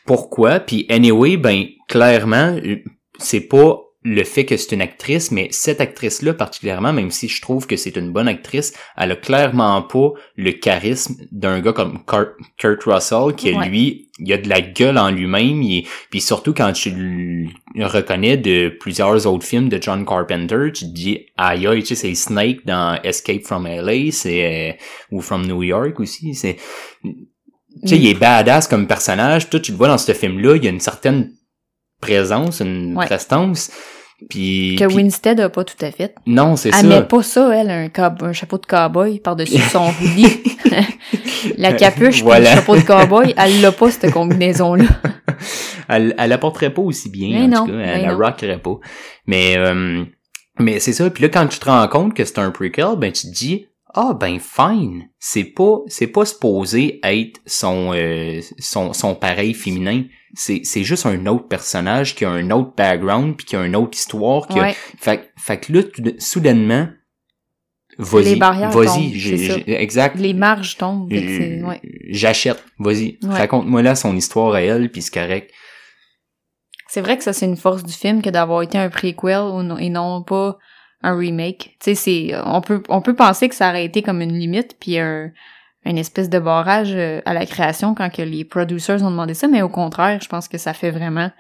pourquoi? Puis anyway, ben clairement, euh, c'est pas le fait que c'est une actrice, mais cette actrice-là particulièrement, même si je trouve que c'est une bonne actrice, elle a clairement pas le charisme d'un gars comme Kurt, Russell, qui Ouais. lui, il a de la gueule en lui-même, est- puis surtout quand tu le reconnais de plusieurs autres films de John Carpenter, tu te dis, aïe aïe, tu sais, c'est Snake dans Escape from LA, c'est, euh, ou From New York aussi, c'est, tu sais, il est badass comme personnage. Toi, tu le vois dans ce film-là, il y a une certaine présence, une Ouais. prestance. Puis, Que puis- Winstead a pas tout à fait. non, c'est Elle ça. met pas ça, elle, un, un chapeau de cowboy par-dessus son hoodie. La capuche Voilà. le chapeau de cowboy, elle l'a pas, cette combinaison-là. Elle, elle apporterait pas aussi bien, Mais en non, tout cas. Elle la non. rockerait pas. Mais, euh, mais c'est ça. Puis là, quand tu te rends compte que c'est un prequel, ben, tu te dis, ah, ben, fine. C'est pas, c'est pas supposé être son, euh, son, son pareil féminin. C'est, c'est juste un autre personnage qui a un autre background puis qui a une autre histoire qui a. Fait, fait que là, tout de- soudainement, vas-y, Les barrières vas-y, exact. Les marges tombent. Euh, ouais. J'achète, vas-y, Ouais. raconte-moi là son histoire à elle, puis c'est correct. C'est vrai que ça, c'est une force du film que d'avoir été un prequel et non pas un remake. Tu sais, c'est, on peut, on peut penser que ça aurait été comme une limite puis un, une espèce de barrage euh, à la création quand que les producers ont demandé ça, mais au contraire, je pense que ça fait vraiment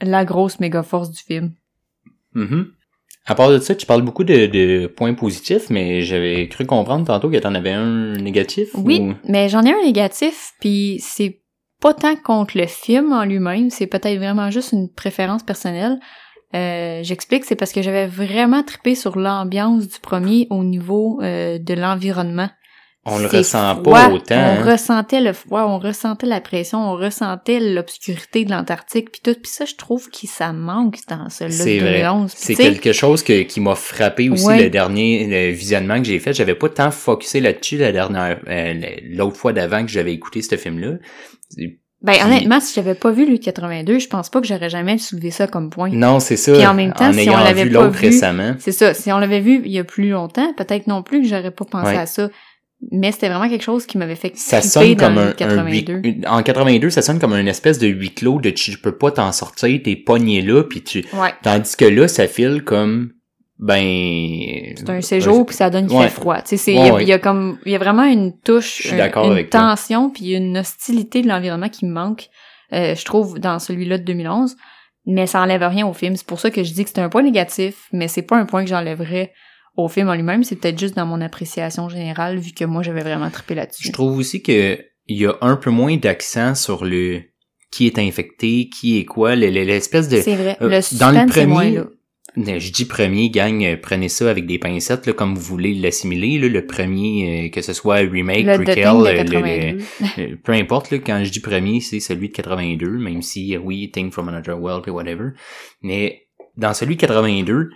la grosse méga force du film. Mhm. À part de ça, tu parles beaucoup de, de points positifs, mais j'avais cru comprendre tantôt que t'en avais un négatif. Oui, ou- mais j'en ai un négatif, puis c'est pas tant contre le film en lui-même, c'est peut-être vraiment juste une préférence personnelle. Euh, J'explique, c'est parce que j'avais vraiment trippé sur l'ambiance du premier au niveau euh, de l'environnement. On le ressent froid, pas autant. On hein. ressentait le froid, on ressentait la pression, on ressentait l'obscurité de l'Antarctique, puis tout. Puis ça, je trouve que ça manque dans celui-là de C'est vrai. 2011. Puis C'est tu sais, quelque chose que, qui m'a frappé aussi Ouais. le dernier le visionnement que j'ai fait. J'avais pas tant focusé là-dessus la dernière euh, l'autre fois d'avant que j'avais écouté ce film-là. Ben honnêtement, si j'avais pas vu le 82, je pense pas que j'aurais jamais soulevé ça comme point. Non, c'est ça. Puis en même temps, si on l'avait vu pas l'autre vu- récemment. C'est ça. Si on l'avait vu il y a plus longtemps, peut-être non plus que j'aurais pas pensé Ouais. à ça. Mais c'était vraiment quelque chose qui m'avait fait Ça sonne dans comme le un, un 82. huis- en 82, ça sonne comme une espèce de huis clos de tu peux pas t'en sortir, t'es pogné là, puis tu, Ouais. tandis que là, ça file comme, ben, C'est un séjour puis ça donne qu'il Ouais. fait froid. Tu sais, il Ouais, y, a- ouais. il y a comme il y a vraiment une touche, d'accord une tension puis une hostilité de l'environnement qui me manque. euh, je trouve dans celui-là de 2011, mais ça enlève rien au film. C'est pour ça que je dis que c'est un point négatif, mais c'est pas un point que j'enlèverais au film en lui-même. C'est peut-être juste dans mon appréciation générale vu que moi j'avais vraiment trippé là-dessus. Je trouve aussi que il y a un peu moins d'accent sur le qui est infecté, qui est quoi, le- le- l'espèce de C'est vrai. euh, le dans le moins premier- là. Je dis premier, gang, euh, prenez ça avec des pincettes, là, comme vous voulez l'assimiler, là, le premier, euh, que ce soit remake, Le prequel, le- 82. le- peu importe, là, quand je dis premier, c'est celui de 82, même si, oui, Thing from Another World, et whatever. Mais dans celui de 82,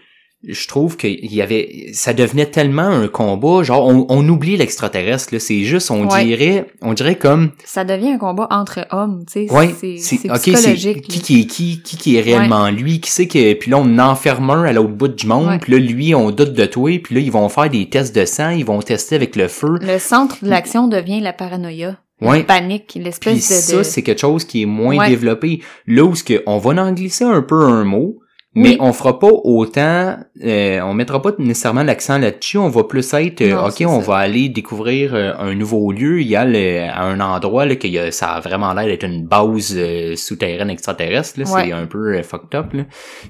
je trouve qu'il y avait, ça devenait tellement un combat, genre, on, on oublie l'extraterrestre, là, c'est juste, on Ouais. dirait, on dirait comme, Ça devient un combat entre hommes, tu sais. Ouais, c'est c'est c'est ok, c'est psychologique. qui qui est qui, qui qui est réellement lui, qui sait que puis là on enferme un à l'autre bout du monde, puis là lui on doute de toi, puis là ils vont faire des tests de sang, ils vont tester avec le feu. Le centre de l'action devient la paranoïa. Ouais. La panique, l'espèce de... ça de- c'est quelque chose qui est moins développé. Là où ce que on va en glisser un peu un mot, Mais Oui. on fera pas autant, euh, on mettra pas nécessairement l'accent là-dessus. On va plus être, euh, Non, ok, on ça. va aller découvrir euh, un nouveau lieu. Il y a le- à un endroit là que y a- ça a vraiment l'air d'être une base euh, souterraine extraterrestre. Là, Ouais. c'est un peu fucked up. Là.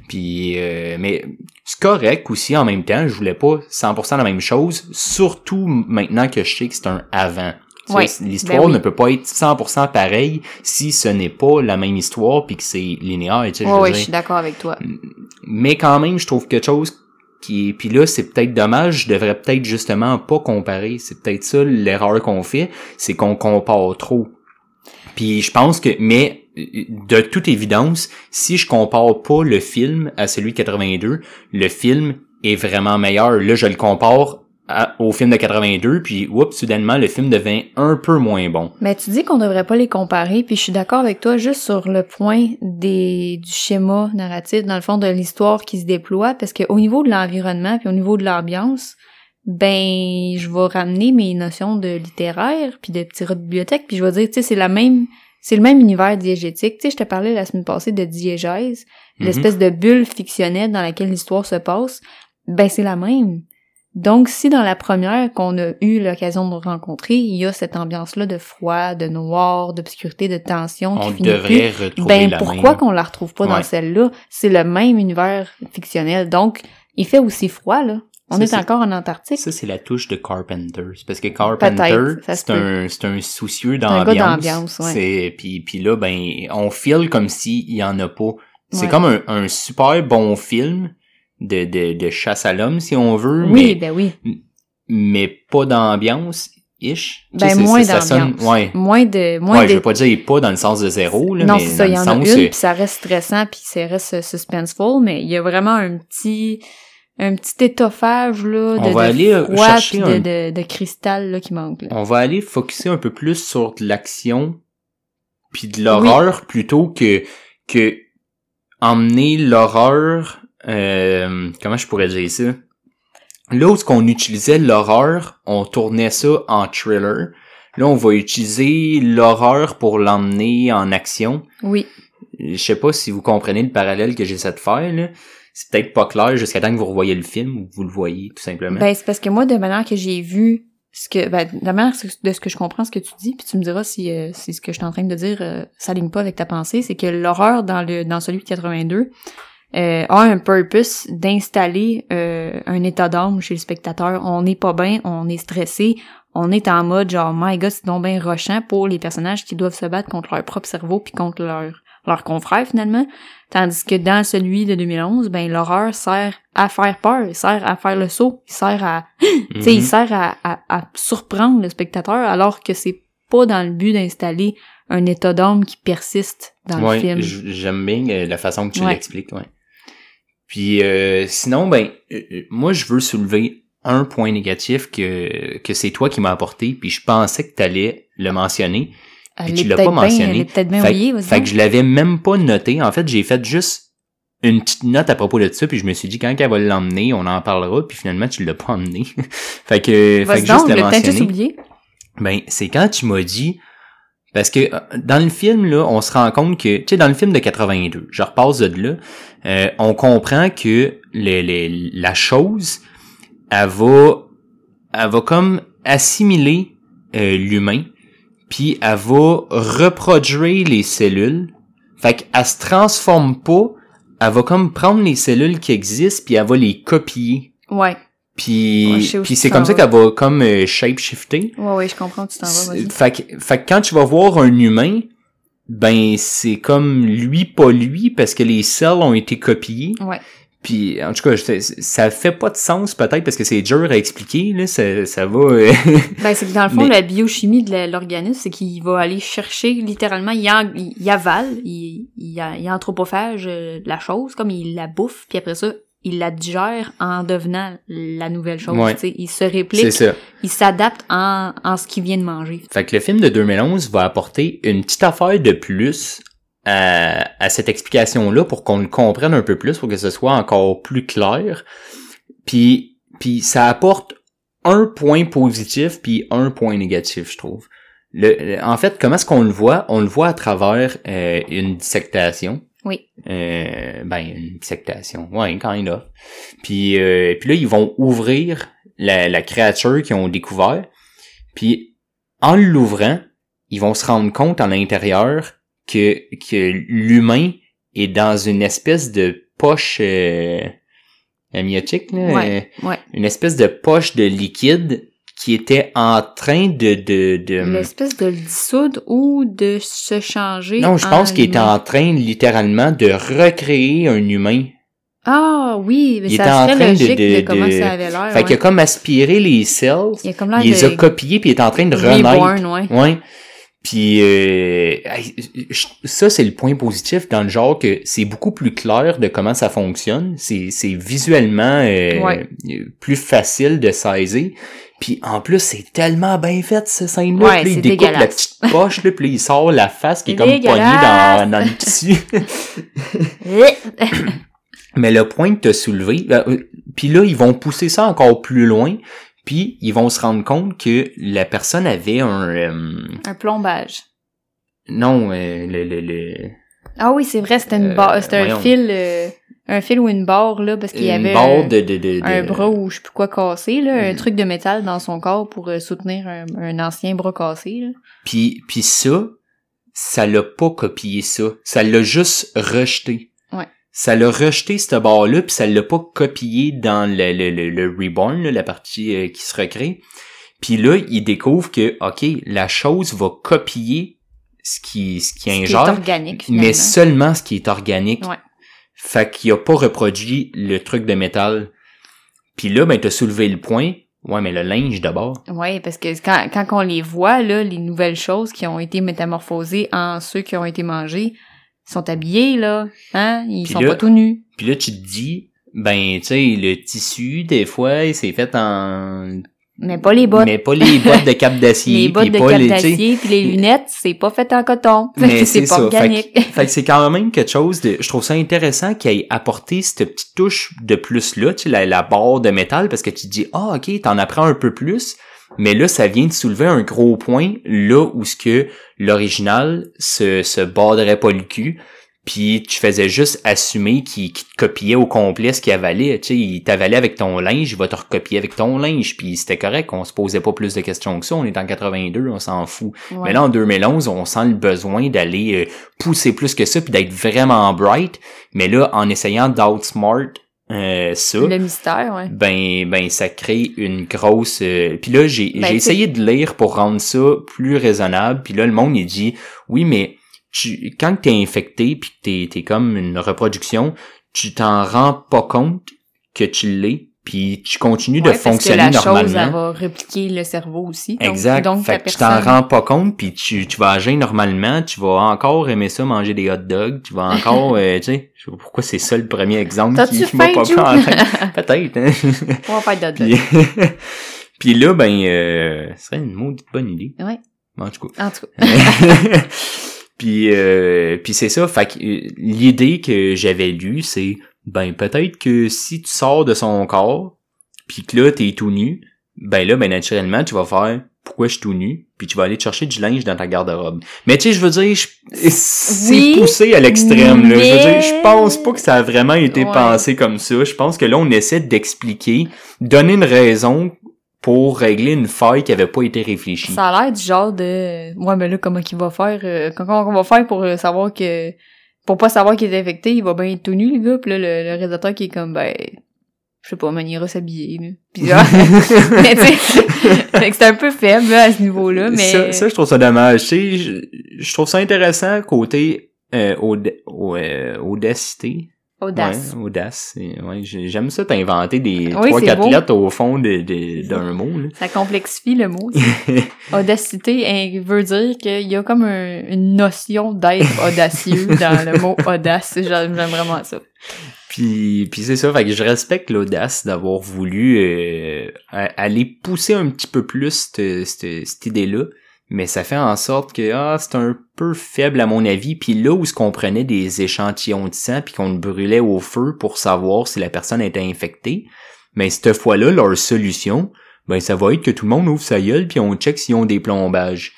Puis, euh, mais c'est correct aussi en même temps. Je voulais pas 100% la même chose, surtout maintenant que je sais que c'est un avant. L'histoire ben oui. ne peut pas être 100% pareille si ce n'est pas la même histoire puis que c'est linéaire. Tu sais, je veux ouais, dire je suis d'accord avec toi. mais quand même, je trouve quelque chose qui. Puis là, c'est peut-être dommage, je devrais peut-être justement pas comparer. C'est peut-être ça l'erreur qu'on fait, c'est qu'on compare trop. Puis je pense que... Mais de toute évidence, si je compare pas le film à celui de 82, le film est vraiment meilleur. Là, je le compare à- au film de 82, puis oups, soudainement, le film devient un peu moins bon. Mais tu dis qu'on devrait pas les comparer, puis je suis d'accord avec toi juste sur le point des du schéma narratif, dans le fond de l'histoire qui se déploie, parce que au niveau de l'environnement puis au niveau de l'ambiance, ben je vais ramener mes notions de littéraire puis de petits rats de bibliothèque, puis je vais dire tu sais c'est la même c'est le même univers diégétique. Tu sais, je te parlais la semaine passée de diégèse, Mhm. l'espèce de bulle fictionnelle dans laquelle l'histoire se passe. Ben c'est la même. Donc, si dans la première qu'on a eu l'occasion de rencontrer, il y a cette ambiance-là de froid, de noir, d'obscurité, de tension On qui finit plus, retrouver ben la pourquoi même. qu'on la retrouve pas dans celle-là? C'est le même univers fictionnel. Donc, il fait aussi froid là. On Ça, est c'est- encore en Antarctique. Ça, c'est la touche de Carpenter. C'est parce que Carpenter, c'est un, c'est un soucieux un gars d'ambiance. d'ambiance, ouais. C'est, puis, puis là, ben, on file comme s'il y en a pas. C'est Ouais. comme un, un super bon film de, de, de chasse à l'homme, si on veut, Oui, mais, ben oui. mais pas d'ambiance, ish. Tu Ben, sais, moins sonne- d'ambiance. ouais. Moins de moins Ouais, de je veux pas dire pas dans le sens de zéro, là, non, mais ça, il y en a une, puis ça reste stressant, puis ça reste suspenseful, mais il y a vraiment un petit un petit étoffage là, de, On va de aller, euh, froid chercher un- de, de cristal là, qui manque. Là. on va aller focuser un peu plus sur de l'action puis de l'horreur plutôt que que emmener l'horreur euh, comment je pourrais dire ça? Là où qu'on utilisait l'horreur on tournait ça en thriller. Là on va utiliser l'horreur pour l'emmener en action. Oui. je sais pas si vous comprenez le parallèle que j'essaie de faire là. C'est peut-être pas clair jusqu'à temps que vous revoyez le film ou que vous le voyez tout simplement. Ben, c'est parce que moi, de manière que j'ai vu ce que, ben, de manière de ce que je comprends ce que tu dis, puis tu me diras si, euh, si ce que je suis en train de dire euh, s'aligne pas avec ta pensée, c'est que l'horreur dans le dans celui de 82 euh, a un purpose d'installer euh, un état d'âme chez le spectateur. On n'est pas bien, on est stressé, on est en mode genre my god, c'est donc bien rochant pour les personnages qui doivent se battre contre leur propre cerveau puis contre leur leur confrère finalement. Tandis que dans celui de 2011, ben l'horreur sert à faire peur, il sert à faire le saut, il sert à tu sais, il Mhm. sert à, à, à surprendre le spectateur alors que c'est pas dans le but d'installer un état d'âme qui persiste dans ouais, le film. j'aime bien euh, la façon que tu Ouais. l'expliques, ouais. Puis euh, sinon, ben, euh, euh, moi je veux soulever un point négatif que que c'est toi qui m'as apporté, puis je pensais que t'allais le mentionner, Elle tu est l'as pas bien- mentionné. Elle est peut-être bien Fait, oubliée, fait que je l'avais même pas noté. En fait, j'ai fait juste une petite note à propos de ça, puis je me suis dit quand elle va l'emmener, on en parlera, puis finalement tu l'as pas emmené. fait que, fait que juste le peut-être juste mentionner. oublié. Ben, c'est quand tu m'as dit parce que dans le film là, on se rend compte que tu sais dans le film de 82, je repasse de là, euh, on comprend que la chose elle va elle va comme assimiler euh, l'humain puis elle va reproduire les cellules. Fait qu'elle se transforme pas, elle va comme prendre les cellules qui existent puis elle va les copier. Ouais. Puis, Ouais, puis c'est comme ça vas. qu'elle va comme euh, shape-shifter. Ouais, ouais, je comprends, tu t'en vas, vas-y. Fait que, fait que quand tu vas voir un humain, ben c'est comme lui pas lui parce que les cells ont été copiés. Ouais. Puis en tout cas, ça fait pas de sens peut-être parce que c'est dur à expliquer là, ça, ça va. euh, Ben, c'est que dans le fond, Mais- la biochimie de l'organisme, c'est qu'il va aller chercher littéralement, il, en- il, il avale, il, il, il anthropophage euh, la chose, comme il la bouffe, puis après ça, il la digère en devenant la nouvelle chose. Ouais. Il se réplique, ça. il s'adapte en, en ce qu'il vient de manger. Fait que le film de 2011 va apporter une petite affaire de plus à, à cette explication-là pour qu'on le comprenne un peu plus, pour que ce soit encore plus clair. Puis, puis ça apporte un point positif puis un point négatif, je trouve. Le- en fait, comment est-ce qu'on le voit? On le voit à travers euh, une dissectation. Oui. Euh, ben, une dissectation. Ouais, kind of. Puis, euh, puis là, ils vont ouvrir la, la créature qu'ils ont découvert. Puis, en l'ouvrant, ils vont se rendre compte à l'intérieur que, que l'humain est dans une espèce de poche euh, amniotique, là, Ouais. euh, Ouais. une espèce de poche de liquide qui était en train de... de, de L'espèce de le dissoudre ou de se changer. non, je en pense qu'il était en train littéralement de recréer un humain. Ah oui, mais Il était ça en serait train de- logique de, de- comment de- ça avait l'air. Fait qu'il a ouais. comme aspiré les cells, Il a comme il les a de copiés puis il est en train de renaître. reborn, ouais. Ouais. Puis euh, ça c'est le point positif dans le genre que c'est beaucoup plus clair de comment ça fonctionne. C'est c'est visuellement euh, Ouais. plus facile de saisir. Puis en plus c'est tellement bien fait cette scène là. Ouais, puis il découpe la petite poche là, puis il sort la face qui est comme poignée dans dans le tissu. Mais le point que t'as soulevé, euh, euh, puis là, ils vont pousser ça encore plus loin, puis ils vont se rendre compte que la personne avait un... euh, un plombage. non, euh, le, le, le- Ah oui, c'est vrai, c'était une Euh, barre, c'était un fil, euh, un fil ou une barre, là, parce qu'il y une avait barre un, de, de, de, un bras ou je sais plus quoi cassé, là, un Mm. truc de métal dans son corps pour euh, soutenir un, un ancien bras cassé, là. Puis, puis ça, ça l'a pas copié ça. Ça l'a juste rejeté. Ouais. Ça l'a rejeté, cette barre-là, puis ça l'a pas copié dans le, le, le, le reborn, là, la partie euh, qui se recrée. Puis là, il découvre que, OK, la chose va copier ce qui, ce qui Ce qui est organique, finalement. mais seulement ce qui est organique. Ouais. Fait qu'il a pas reproduit le truc de métal. Puis là, ben, t'as soulevé le point. Ouais, mais le linge d'abord. Ouais, parce que quand, quand on les voit, là, les nouvelles choses qui ont été métamorphosées en ceux qui ont été mangés, ils sont habillés, là, hein, ils sont là- pas tout nus. Puis là, tu te dis, ben, tu sais, le tissu, des fois, c'est fait en... Mais pas les bottes. Mais pas les bottes de cap d'acier. les bottes de cap d'acier, puis les lunettes, c'est pas fait en coton. Mais c'est ça. pas organique. Fait que, fait c'est quand même quelque chose de. Je trouve ça intéressant qu'il ait apporté cette petite touche de plus là, tu sais, la, la barre de métal, parce que tu te dis Ah, ok, t'en apprends un peu plus. Mais là, ça vient de soulever un gros point là où ce que l'original se, se borderait pas le cul. Puis tu faisais juste assumer qu'il te copiait au complet ce qu'il avalait. Tu sais, il t'avalait avec ton linge, il va te recopier avec ton linge. Puis c'était correct, on se posait pas plus de questions que ça. On est en 82, on s'en fout. Ouais. Mais là, en 2011, on sent le besoin d'aller euh, pousser plus que ça, puis d'être vraiment bright. Mais là, en essayant d'outsmart euh, ça, le mystère, ouais. ben, ben, ça crée une grosse... euh, Puis là, j'ai Ben, essayé de lire pour rendre ça plus raisonnable. Puis là, le monde, il dit, oui, mais tu, quand t'es infecté, puis que t'es t'es comme une reproduction, tu t'en rends pas compte que tu l'es, puis tu continues de parce que fonctionner la normalement. chose, elle va répliquer le cerveau aussi. Donc, Exact. Donc, fait tu t'en rends pas compte, puis tu, tu vas agir normalement, tu vas encore aimer ça, manger des hot dogs, tu vas encore, euh, tu sais, je sais pas pourquoi c'est ça le premier exemple qui, qui m'a pas pris en tête. Peut-être, hein. On va faire d'autres. puis, puis là, ben, euh, ce serait une maudite bonne idée. Ouais. En tout cas. En tout cas. puis euh, puis c'est ça. Fait euh, l'idée que j'avais lue c'est ben peut-être que si tu sors de son corps puis que là t'es tout nu ben là ben naturellement tu vas faire pourquoi je suis tout nu? Puis tu vas aller te chercher du linge dans ta garde-robe. Mais tu sais je veux dire je- c'est Oui, poussé à l'extrême là. Je veux dire je pense pas que ça a vraiment été Ouais. pensé comme ça. Je pense que là on essaie d'expliquer donner une raison pour régler une faille qui avait pas été réfléchie Ça a l'air du genre de ouais mais là comment qu'il va faire euh, comment on va faire pour euh, savoir que pour pas savoir qu'il est infecté, il va bien être tout nu le gars, puis là le, le réalisateur qui est comme ben je sais pas, man, il ira s'habiller là. Puis là, mais tu c'est un peu faible là, à ce niveau-là, mais ça, ça, je trouve ça dommage. Tu sais, je, je trouve ça intéressant côté euh, aud- euh, audacité. Audace. Ouais, audace. Ouais, j'aime ça t'inventer des trois quatre lettres au fond de- de- d'un mot. Là. Ça complexifie le mot. Audacité hein, veut dire qu'il y a comme un- une notion d'être audacieux dans le mot audace. J'aime vraiment ça. Puis, puis c'est ça, fait que je respecte l'audace d'avoir voulu euh, aller pousser un petit peu plus cette, cette, cette idée-là, mais ça fait en sorte que ah, c'est un peu faible à mon avis. Puis là où ce qu'on prenait des échantillons de sang puis qu'on le brûlait au feu pour savoir si la personne était infectée, mais cette fois-là, leur solution, ben ça va être que tout le monde ouvre sa gueule puis on check s'ils ont des plombages.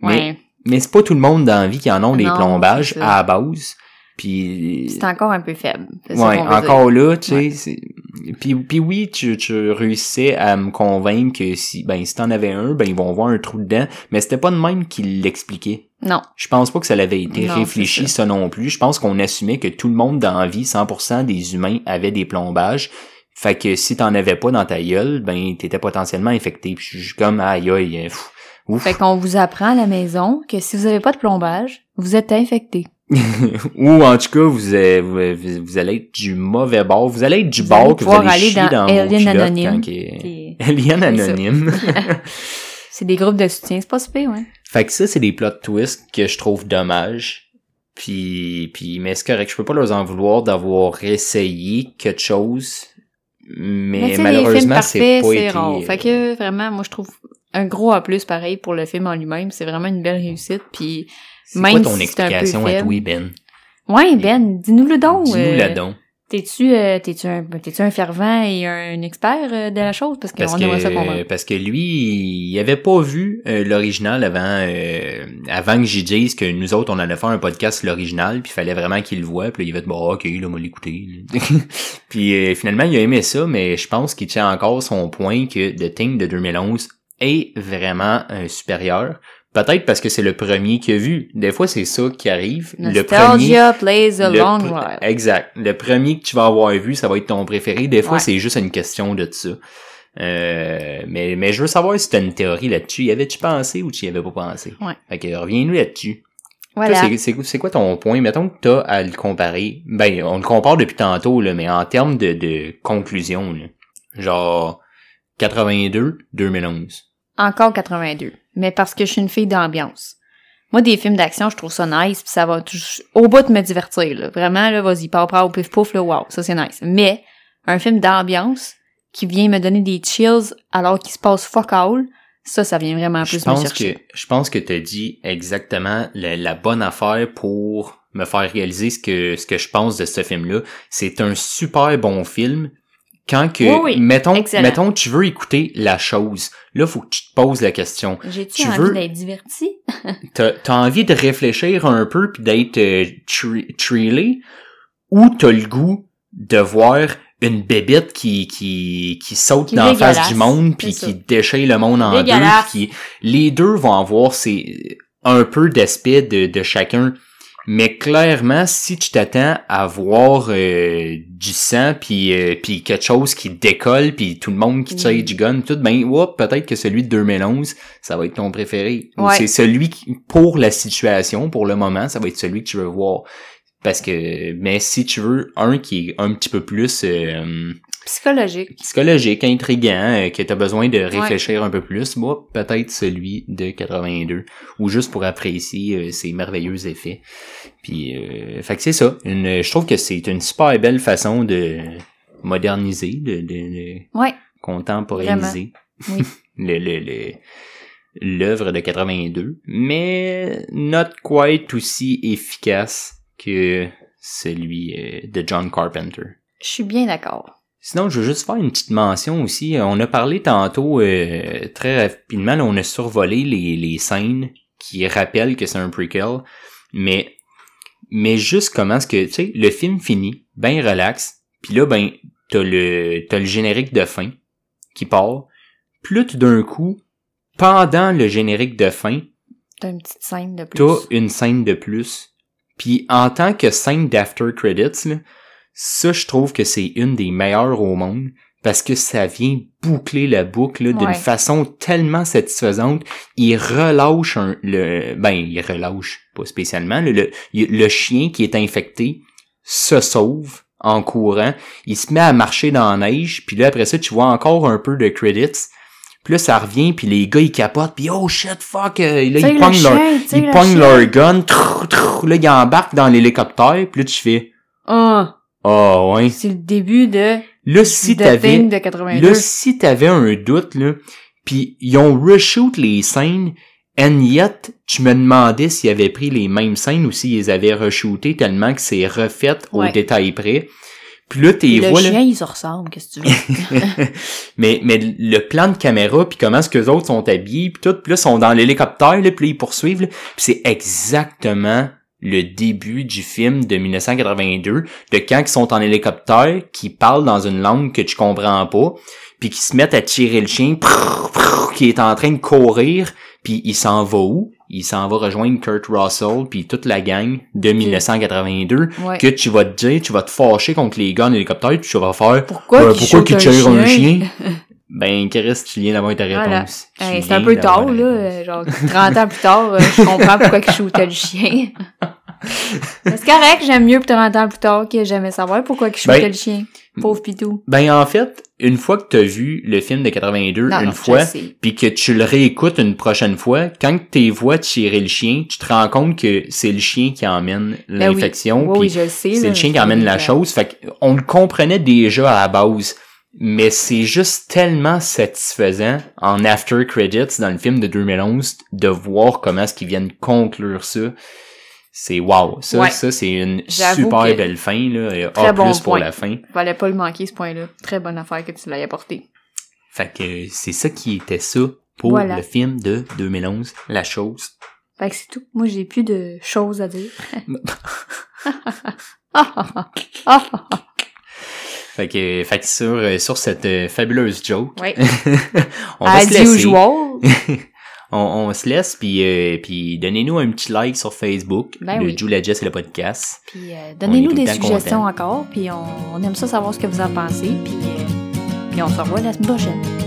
Mais Ouais. mais c'est pas tout le monde dans la vie qui en ont des plombages à la base. Puis C'est encore un peu faible. Ouais, encore là, tu sais, Ouais. puis, puis oui, tu, tu réussissais à me convaincre que si, ben, si t'en avais un, ben, ils vont voir un trou dedans, mais c'était pas de même qu'il l'expliquait. Non. Je pense pas que ça l'avait été Non, réfléchi, ça. non plus. Je pense qu'on assumait que tout le monde dans la vie, 100% des humains avaient des plombages. Fait que si t'en avais pas dans ta gueule, ben, t'étais potentiellement infecté. Puis je suis comme, aïe, aïe, pff, ouf. Fait qu'on vous apprend à la maison que si vous avez pas de plombage, vous êtes infecté. Ou en tout cas, vous, vous, vous allez être du mauvais bord. Vous allez être du Vous bord allez que vous allez aller chier dans dans, Alien Anonyme. Puis Alien. Anonyme. C'est des groupes de soutien, c'est pas super, ouais. fait que ça, c'est des plot twists que je trouve dommages. Puis, puis, mais c'est correct, je peux pas leur en vouloir d'avoir essayé quelque chose. Mais, malheureusement, c'est pas été... rare. euh, Fait que vraiment, moi je trouve un gros A plus pareil pour le film en lui-même. C'est vraiment une belle réussite. Puis c'est quoi ton si explication à toi, Ben? ouais, Ben, dis-nous le don. Dis-nous euh, don. T'es-tu euh, t'es-tu un t'es-tu un fervent et un expert euh, de la chose? Parce Parce ça que, comprendre. parce que lui, il avait pas vu euh, l'original avant euh, avant que j'y dise que nous autres, on allait faire un podcast l'original, puis il fallait vraiment qu'il le voit, puis là, il va être bon, ok, là, on va l'écouter. puis euh, finalement, il a aimé ça, mais je pense qu'il tient encore son point que The Thing de 2011 est vraiment supérieur. Peut-être parce que c'est le premier qu'il a vu. Des fois, c'est ça qui arrive. Le premier, Nostalgia plays a le long pr-. Exact. Le premier que tu vas avoir vu, ça va être ton préféré. Des fois, Ouais. c'est juste une question de ça. Euh, mais, mais je veux savoir si t'as une théorie là-dessus. Y avais-tu pensé ou tu y avais pas pensé? Ouais. Fait que reviens-nous là-dessus. Voilà. C'est quoi ton point? Mettons que t'as à le comparer. Ben, on le compare depuis tantôt, là, mais en termes de, de conclusion, là. Genre 82, 2011. Encore 82. Mais parce que je suis une fille d'ambiance. Moi, des films d'action, je trouve ça nice, puis ça va au bout de me divertir, là. Vraiment, là, vas-y, pow, pow, pif, pouf, là, wow, ça c'est nice. Mais, un film d'ambiance, qui vient me donner des chills alors qu'il se passe fuck all, ça, ça vient vraiment Je plus me pense chercher. que je pense que t'as dit exactement la, la bonne affaire pour me faire réaliser ce que ce que je pense de ce film-là. C'est un super bon film. Quand que Oui, oui, mettons excellent. mettons tu veux écouter la chose, là faut que tu te poses la question. Tu envie veux- d'être divertie? T'as as envie de réfléchir un peu puis d'être euh, tri- thrillé? Ou t'as le goût de voir une bébête qui qui qui saute Qui dans la face du monde puis qui déchire le monde en deux qui les deux vont avoir ces un peu d'aspect de, de chacun mais clairement si tu t'attends à voir euh, du sang puis euh, puis quelque chose qui décolle puis tout le monde qui tire Mm. du gun tout ben peut-être que celui de 2011 ça va être ton préféré Ou Ouais. c'est celui qui pour la situation pour le moment ça va être celui que tu veux voir parce que mais si tu veux un qui est un petit peu plus euh, Psychologique. psychologique, intriguant, euh, que tu as besoin de réfléchir un peu plus, moi, peut-être celui de 82, ou juste pour apprécier euh, ses merveilleux effets. Puis, euh, fait que c'est ça. Une, je trouve que c'est une super belle façon de moderniser, de, de, de Ouais. contemporaniser Oui. le, le, le- l'œuvre de 82, mais not quite aussi efficace que celui euh, de John Carpenter. Je suis bien d'accord. Sinon, je veux juste faire une petite mention aussi. On a parlé tantôt euh, très rapidement, là, on a survolé les, les scènes qui rappellent que c'est un prequel, mais mais juste comment est-ce que tu sais le film finit, ben relax, puis là ben t'as le t'as le générique de fin qui part, puis là tout d'un coup pendant le générique de fin, T'as une petite scène de plus. t'as une scène de plus. Puis en tant que scène d'after credits, là, ça je trouve que c'est une des meilleures au monde parce que ça vient boucler la boucle d'une Ouais. façon tellement satisfaisante. Il relâche un, le, ben il relâche pas spécialement le, le, le chien qui est infecté se sauve en courant. Il se met à marcher dans la neige. Puis là après ça tu vois encore un peu de credits. Puis là, ça revient, puis les gars, ils capotent, puis oh shit, fuck, euh, là, ils le pognent leur, chien, ils le pognent leur gun, trrr, trrr, là, ils embarquent dans l'hélicoptère, puis là, tu fais, Ah, ouais. c'est le début de Là, si t'avais, de 82. là, si t'avais un doute, là, puis ils ont reshoot les scènes, and yet, tu me demandais s'ils avaient pris les mêmes scènes ou s'ils les avaient reshooté tellement que c'est refait au détail près. Puis là, t'es le vois, là, chien, il se ressemble, qu'est-ce que tu veux? mais mais le plan de caméra puis comment est-ce que les autres sont habillés puis tout puis là ils sont dans l'hélicoptère là puis là, ils poursuivent là, puis c'est exactement le début du film de 1982, de quand ils sont en hélicoptère, qui parlent dans une langue que tu comprends pas, puis qui se mettent à tirer le chien, qui est en train de courir, puis il s'en va où? Il s'en va rejoindre Kurt Russell, puis toute la gang de 1982, Ouais. que tu vas te dire, tu vas te fâcher contre les gars en hélicoptère, puis tu vas faire, Pourquoi euh, qu'il pourquoi shoot qu'il un chien? ben, Chris, tu viens d'avoir ta réponse. Hey, c'est un peu tard, là. Genre, 30 ans plus tard, euh, je comprends pourquoi il shootait le chien. C'est correct, j'aime mieux 30 ans plus tard que jamais savoir pourquoi il shootait Ben, le chien. Pauvre pitou. Ben, en fait, une fois que t'as vu le film de 82 Non, une non, fois, je puis que tu le réécoutes une prochaine fois, quand tu vois tirer le chien, tu te rends compte que c'est le chien qui emmène Ben oui. l'infection, Oui, oui, puis je le sais. c'est le chien qui emmène la chose. Fait on le comprenait déjà à la base, mais c'est juste tellement satisfaisant en after credits dans le film de 2011 de voir comment est-ce qu'ils viennent conclure ça. C'est wow, ça, Ouais. ça c'est une super belle fin là, Très A+ bon pour point. la fin. Fallait pas le manquer, ce point-là. Très bonne affaire que tu l'aies apporté. Fait que c'est ça qui était ça pour Voilà. le film de 2011, La Chose. Fait que c'est tout. Moi, j'ai plus de choses à dire. Fait que, fait que sur, euh, sur cette euh, fabuleuse joke, oui. on va As se laisser. on, on se laisse, puis, euh, puis donnez-nous un petit like sur Facebook, Ben le oui. Jules la Jess et le podcast. Puis euh, donnez-nous des suggestions encore. Puis on, on aime ça savoir ce que vous en pensez. Puis, euh, puis on se revoit la semaine prochaine.